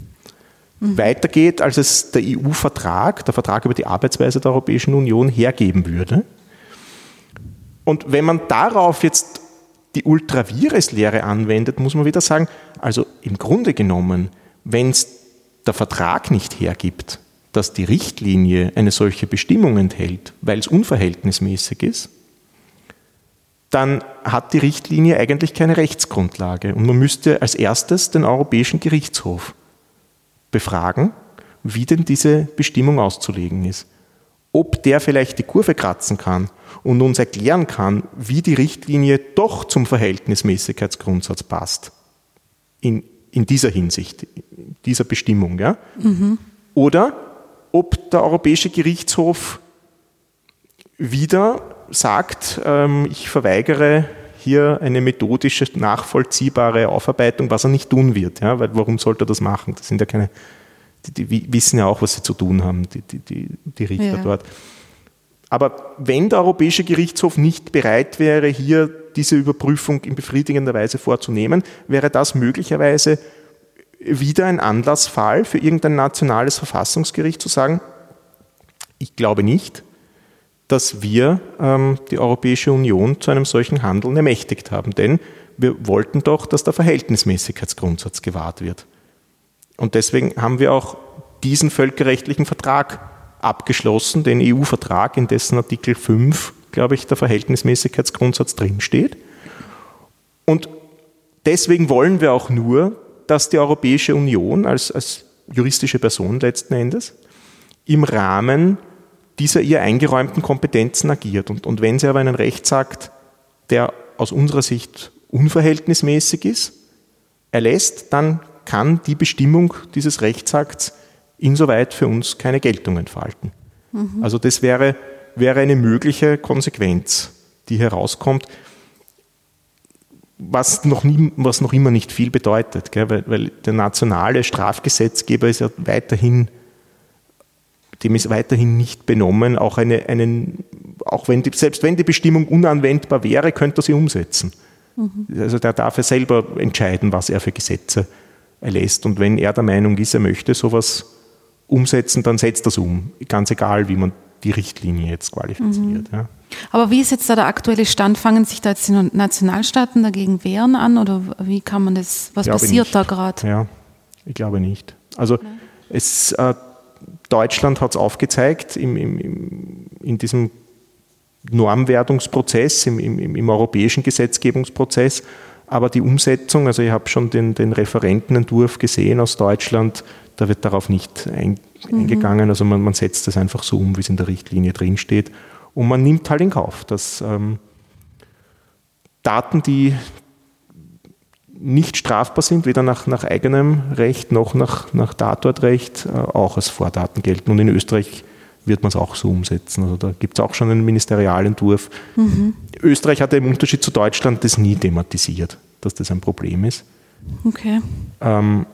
Mhm. Weiter geht, als es der EU-Vertrag, der Vertrag über die Arbeitsweise der Europäischen Union hergeben würde. Und wenn man darauf jetzt die Ultravires-Lehre anwendet, muss man wieder sagen, also im Grunde genommen, wenn es der Vertrag nicht hergibt, dass die Richtlinie eine solche Bestimmung enthält, weil es unverhältnismäßig ist, dann hat die Richtlinie eigentlich keine Rechtsgrundlage. Und man müsste als erstes den Europäischen Gerichtshof befragen, wie denn diese Bestimmung auszulegen ist. Ob der vielleicht die Kurve kratzen kann und uns erklären kann, wie die Richtlinie doch zum Verhältnismäßigkeitsgrundsatz passt. In, in dieser Hinsicht, in dieser Bestimmung. Ja? Mhm. Oder ob der Europäische Gerichtshof wieder sagt, ähm, ich verweigere hier eine methodische, nachvollziehbare Aufarbeitung, was er nicht tun wird. Ja? Weil warum sollte er das machen? Das sind ja keine, die, die wissen ja auch, was sie zu tun haben, die, die, die Richter ja. dort. Aber wenn der Europäische Gerichtshof nicht bereit wäre, hier diese Überprüfung in befriedigender Weise vorzunehmen, wäre das möglicherweise wieder ein Anlassfall für irgendein nationales Verfassungsgericht zu sagen, ich glaube nicht, dass wir ähm, die Europäische Union zu einem solchen Handeln ermächtigt haben. Denn wir wollten doch, dass der Verhältnismäßigkeitsgrundsatz gewahrt wird. Und deswegen haben wir auch diesen völkerrechtlichen Vertrag abgeschlossen, den EU-Vertrag, in dessen Artikel 5, glaube ich, der Verhältnismäßigkeitsgrundsatz drinsteht. Und deswegen wollen wir auch nur, dass die Europäische Union als, als juristische Person letzten Endes im Rahmen dieser ihr eingeräumten Kompetenzen agiert. Und, und wenn sie aber einen Rechtsakt, der aus unserer Sicht unverhältnismäßig ist, erlässt, dann kann die Bestimmung dieses Rechtsakts insoweit für uns keine Geltung entfalten. Mhm. Also das wäre, wäre eine mögliche Konsequenz, die herauskommt was noch, nie, was noch immer nicht viel bedeutet, gell? Weil, weil der nationale Strafgesetzgeber ist ja weiterhin, dem ist weiterhin nicht benommen, auch eine, einen, auch wenn die, selbst wenn die Bestimmung unanwendbar wäre, könnte er sie umsetzen. Mhm. Also der darf ja selber entscheiden, was er für Gesetze erlässt. Und wenn er der Meinung ist, er möchte sowas umsetzen, dann setzt er es um. Ganz egal, wie man die Richtlinie jetzt qualifiziert. Mhm. Ja. Aber wie ist jetzt da der aktuelle Stand? Fangen sich da jetzt die Nationalstaaten dagegen wehren an oder wie kann man das, was passiert nicht. da gerade? Ja, ich glaube nicht. Also ja. es, äh, Deutschland hat es aufgezeigt im, im, in diesem Normwertungsprozess, im, im, europäischen Gesetzgebungsprozess, aber die Umsetzung, also ich habe schon den, den Referentenentwurf gesehen aus Deutschland, da wird darauf nicht ein, mhm. eingegangen. Also man, man setzt das einfach so um, wie es in der Richtlinie drinsteht. Und man nimmt halt in Kauf, dass ähm, Daten, die nicht strafbar sind, weder nach, nach eigenem Recht noch nach, nach Tatortrecht, äh, auch als Vordaten gelten. Und in Österreich wird man es auch so umsetzen. Also da gibt es auch schon einen Ministerialentwurf. Mhm. Österreich hat im Unterschied zu Deutschland das nie thematisiert, dass das ein Problem ist. Okay. Ähm,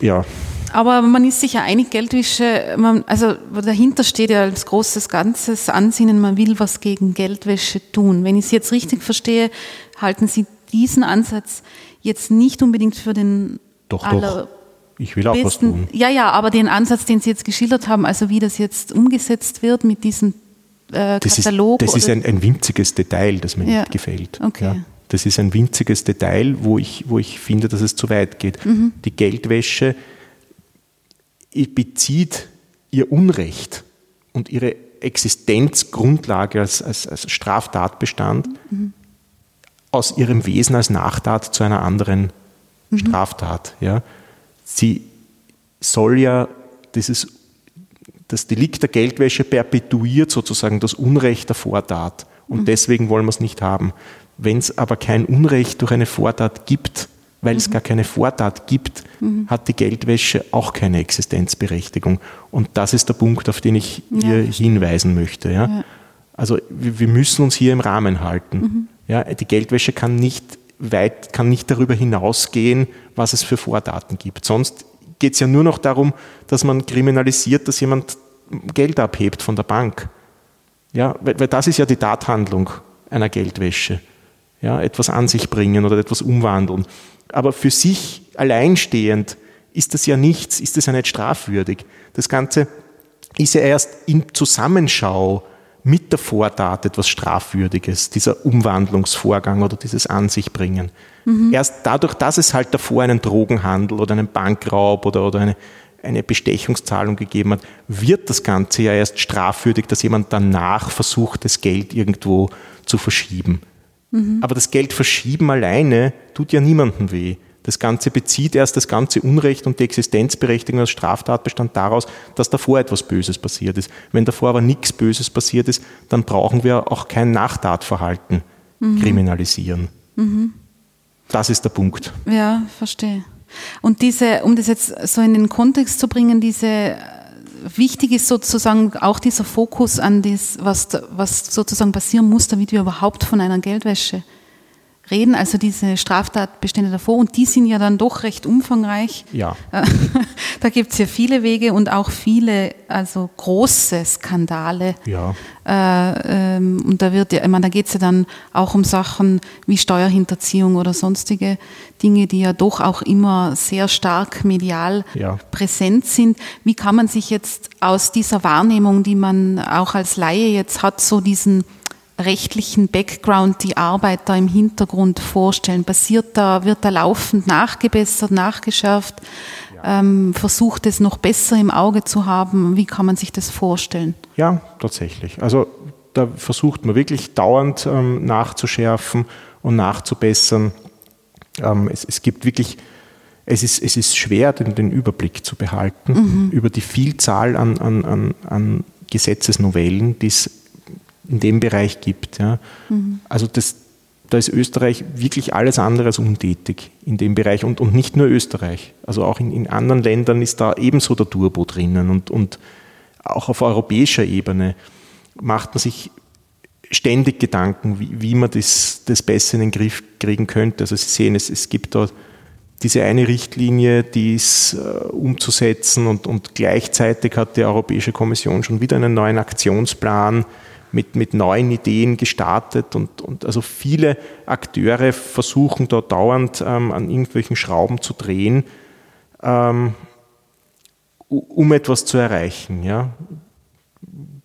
ja. Aber man ist sich ja einig, Geldwäsche, man, also dahinter steht ja als großes Ganzes Ansinnen, man will was gegen Geldwäsche tun. Wenn ich es jetzt richtig verstehe, halten Sie diesen Ansatz jetzt nicht unbedingt für den doch, aller doch. Ich will auch besten, was tun. Ja, ja, aber den Ansatz, den Sie jetzt geschildert haben, also wie das jetzt umgesetzt wird mit diesem äh, Katalog. Das ist, das ist ein, ein, winziges Detail, das mir ja. nicht gefällt. Okay. Ja. Das ist ein winziges Detail, wo ich, wo ich finde, dass es zu weit geht. Mhm. Die Geldwäsche bezieht ihr Unrecht und ihre Existenzgrundlage als, als, als Straftatbestand mhm. Aus ihrem Wesen als Nachtat zu einer anderen mhm. Straftat. Ja. Sie soll ja dieses, das Delikt der Geldwäsche perpetuiert sozusagen das Unrecht der Vortat. Und mhm. deswegen wollen wir es nicht haben. Wenn es aber kein Unrecht durch eine Vortat gibt, weil es mhm. gar keine Vortat gibt, mhm. hat die Geldwäsche auch keine Existenzberechtigung. Und das ist der Punkt, auf den ich ja. hier hinweisen möchte. Ja? ja. Also wir müssen uns hier im Rahmen halten. Ja, die Geldwäsche kann nicht weit, kann nicht darüber hinausgehen, was es für Vordaten gibt. Sonst geht es ja nur noch darum, dass man kriminalisiert, dass jemand Geld abhebt von der Bank. Ja, weil, weil das ist ja die Tathandlung einer Geldwäsche ja, etwas an sich bringen oder etwas umwandeln. Aber für sich alleinstehend ist das ja nichts, ist das ja nicht strafwürdig. Das Ganze ist ja erst in Zusammenschau mit der Vortat etwas Strafwürdiges, dieser Umwandlungsvorgang oder dieses An sich bringen. Mhm. Erst dadurch, dass es halt davor einen Drogenhandel oder einen Bankraub oder, oder eine, eine Bestechungszahlung gegeben hat, wird das Ganze ja erst strafwürdig, dass jemand danach versucht, das Geld irgendwo zu verschieben. Mhm. Aber das Geld verschieben alleine tut ja niemandem weh. Das Ganze bezieht erst das ganze Unrecht und die Existenzberechtigung als Straftatbestand daraus, dass davor etwas Böses passiert ist. Wenn davor aber nichts Böses passiert ist, dann brauchen wir auch kein Nachtatverhalten mhm. kriminalisieren. Mhm. Das ist der Punkt. Ja, verstehe. Und diese, um das jetzt so in den Kontext zu bringen, diese wichtig ist sozusagen auch dieser Fokus an das, was, was sozusagen passieren muss, damit wir überhaupt von einer Geldwäsche reden, also diese Straftatbestände davor, und die sind ja dann doch recht umfangreich. Ja. *laughs* da gibt es ja viele Wege und auch viele, also große Skandale. Ja. Äh, ähm, und da wird ja, ich meine, da geht es ja dann auch um Sachen wie Steuerhinterziehung oder sonstige Dinge, die ja doch auch immer sehr stark medial ja. präsent sind. Wie kann man sich jetzt aus dieser Wahrnehmung, die man auch als Laie jetzt hat, so diesen rechtlichen Background die Arbeit da im Hintergrund vorstellen? Passiert da, wird da laufend nachgebessert, nachgeschärft, ja. ähm, versucht es noch besser im Auge zu haben? Wie kann man sich das vorstellen? Ja, tatsächlich. Also da versucht man wirklich dauernd ähm, nachzuschärfen und nachzubessern. Ähm, es, es, gibt wirklich, es ist, es ist schwer, den, den Überblick zu behalten mhm. über die Vielzahl an, an, an, an Gesetzesnovellen, die es in dem Bereich gibt. Ja. Mhm. Also das, da ist Österreich wirklich alles andere als untätig in dem Bereich und, und nicht nur Österreich. Also auch in, in anderen Ländern ist da ebenso der Turbo drinnen und, und auch auf europäischer Ebene macht man sich ständig Gedanken, wie, wie man das, das besser in den Griff kriegen könnte. Also Sie sehen, es, es gibt da diese eine Richtlinie, die ist äh, umzusetzen und, und gleichzeitig hat die Europäische Kommission schon wieder einen neuen Aktionsplan mit, mit neuen Ideen gestartet und, und also viele Akteure versuchen da dauernd ähm, an irgendwelchen Schrauben zu drehen, ähm, um etwas zu erreichen. Ja.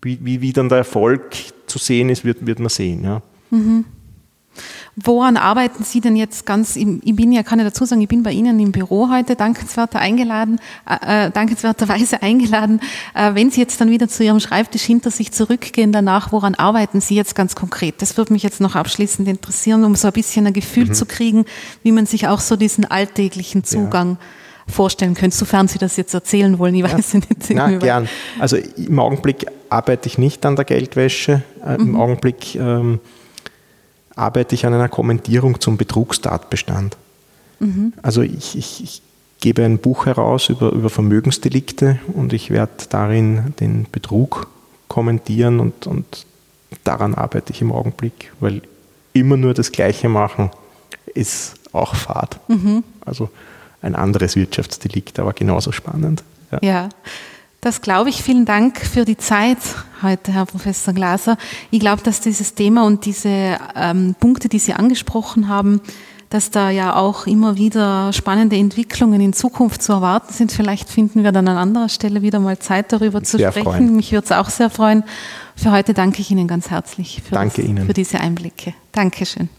Wie, wie, wie, dann der Erfolg zu sehen ist, wird, wird man sehen. Ja. Mhm. Woran arbeiten Sie denn jetzt ganz, ich bin ja, kann ich dazu sagen, ich bin bei Ihnen im Büro heute dankenswerter eingeladen, äh, äh, dankenswerterweise *laughs* eingeladen. Äh, wenn Sie jetzt dann wieder zu Ihrem Schreibtisch hinter sich zurückgehen danach, woran arbeiten Sie jetzt ganz konkret? Das würde mich jetzt noch abschließend interessieren, um so ein bisschen ein Gefühl mhm. zu kriegen, wie man sich auch so diesen alltäglichen Zugang ja. vorstellen könnte, sofern Sie das jetzt erzählen wollen. Ich weiß ja. nicht. Na, gern. Also im Augenblick arbeite ich nicht an der Geldwäsche. Äh, mhm. Im Augenblick ähm, arbeite ich an einer Kommentierung zum Betrugstatbestand. Mhm. Also ich, ich, ich gebe ein Buch heraus über, über Vermögensdelikte und ich werde darin den Betrug kommentieren und, und daran arbeite ich im Augenblick, weil immer nur das Gleiche machen ist auch Fahrt. Mhm. Also ein anderes Wirtschaftsdelikt, aber genauso spannend. Ja. ja. Das glaube ich. Vielen Dank für die Zeit heute, Herr Professor Glaser. Ich glaube, dass dieses Thema und diese ähm, Punkte, die Sie angesprochen haben, dass da ja auch immer wieder spannende Entwicklungen in Zukunft zu erwarten sind. Vielleicht finden wir dann an anderer Stelle wieder mal Zeit, darüber zu sehr sprechen. Freuen. Mich würde es auch sehr freuen. Für heute danke ich Ihnen ganz herzlich für, danke das, für diese Einblicke. Dankeschön.